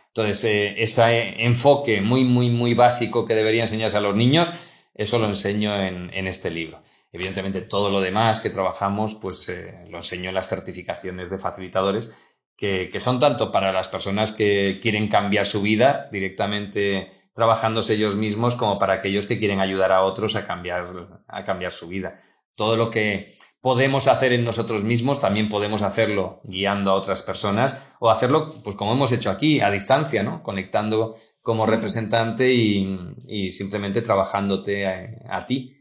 Entonces, eh, ese enfoque muy, muy, muy básico que debería enseñarse a los niños eso lo enseño en, este libro. Evidentemente, todo lo demás que trabajamos, pues eh, lo enseño en las certificaciones de facilitadores, que, son tanto para las personas que quieren cambiar su vida directamente trabajándose ellos mismos, como para aquellos que quieren ayudar a otros a cambiar, a cambiar su vida. Todo lo que podemos hacer en nosotros mismos, también podemos hacerlo guiando a otras personas o hacerlo, pues como hemos hecho aquí, a distancia, ¿no? Conectando como representante y, simplemente trabajándote a, ti.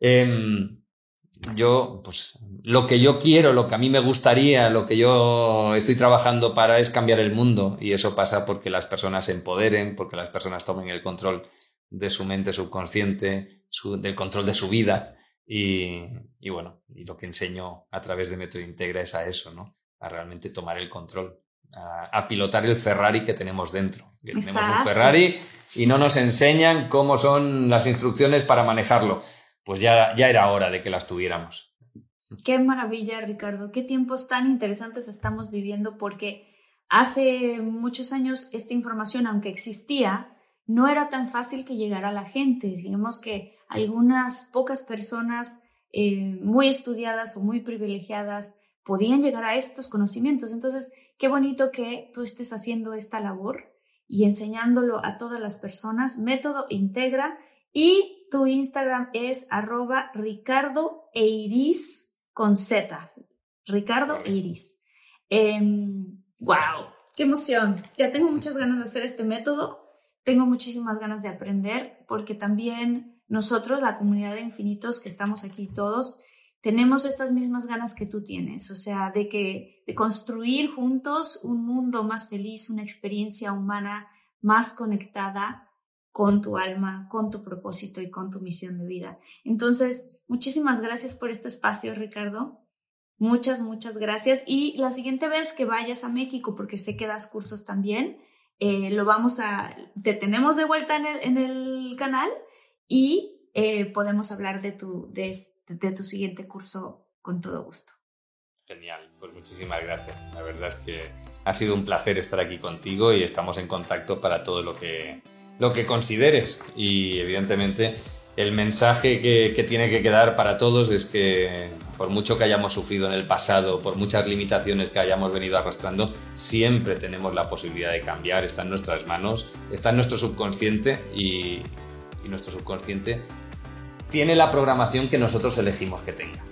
Em, yo, pues, lo que yo quiero, lo que a mí me gustaría, lo que yo estoy trabajando para es cambiar el mundo y eso pasa porque las personas se empoderen, porque las personas tomen el control de su mente subconsciente, del control de su vida y, y, bueno, y lo que enseño a través de Método Integra es a eso, ¿no? A realmente tomar el control a, pilotar el Ferrari que tenemos dentro. tenemos un Ferrari y no nos enseñan cómo son las instrucciones para manejarlo. Pues ya, ya era hora de que las tuviéramos. Qué maravilla, Ricardo. Qué tiempos tan interesantes estamos viviendo porque hace muchos años esta información, aunque existía, no era tan fácil que llegara a la gente. Digamos que algunas pocas personas eh, muy estudiadas o muy privilegiadas podían llegar a estos conocimientos. Entonces, Qué bonito que tú estés haciendo esta labor y enseñándolo a todas las personas. Método Integra y tu Instagram es arroba Ricardo Eiris con Z. Ricardo Eiris. wow, em, qué emoción. Ya tengo muchas ganas de hacer este método. Tengo muchísimas ganas de aprender porque también nosotros, la comunidad de infinitos que estamos aquí todos, tenemos estas mismas ganas que tú tienes, o sea, de que de construir juntos un mundo más feliz, una experiencia humana más conectada con tu alma, con tu propósito y con tu misión de vida. Entonces, muchísimas gracias por este espacio, Ricardo. Muchas, muchas gracias. Y la siguiente vez que vayas a México, porque sé que das cursos también, eh, lo vamos a, te tenemos de vuelta en el, en el canal y eh, podemos hablar de tu, de, de tu siguiente curso con todo gusto. Genial, pues muchísimas gracias. La verdad es que ha sido un placer estar aquí contigo y estamos en contacto para todo lo que, lo que consideres. Y evidentemente el mensaje que, que, tiene que quedar para todos es que por mucho que hayamos sufrido en el pasado, por muchas limitaciones que hayamos venido arrastrando, siempre tenemos la posibilidad de cambiar, está en nuestras manos, está en nuestro subconsciente y, y nuestro subconsciente tiene la programación que nosotros elegimos que tenga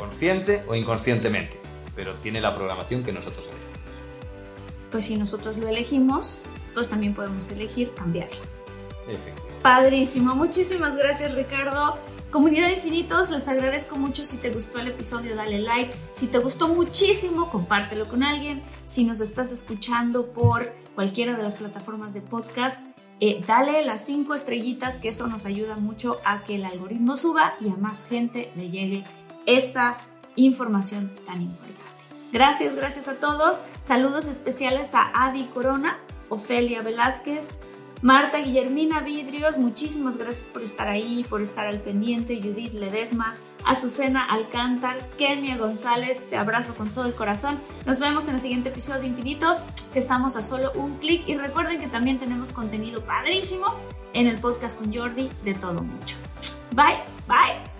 consciente o inconscientemente, pero tiene la programación que nosotros elegimos. Pues si nosotros lo elegimos, pues también podemos elegir cambiarlo. Padrísimo, muchísimas gracias Ricardo. Comunidad Infinitos, les agradezco mucho. Si te gustó el episodio, dale like. Si te gustó muchísimo, compártelo con alguien. Si nos estás escuchando por cualquiera de las plataformas de podcast, eh, dale las cinco estrellitas, que eso nos ayuda mucho a que el algoritmo suba y a más gente le llegue esta información tan importante. Gracias, gracias a todos. Saludos especiales a Adi Corona, Ofelia Velázquez, Marta Guillermina Vidrios, muchísimas gracias por estar ahí, por estar al pendiente, Judith Ledesma, Azucena Alcántar, Kenia González, te abrazo con todo el corazón. Nos vemos en el siguiente episodio de Infinitos, que estamos a solo un clic y recuerden que también tenemos contenido padrísimo en el podcast con Jordi de todo mucho. Bye, bye.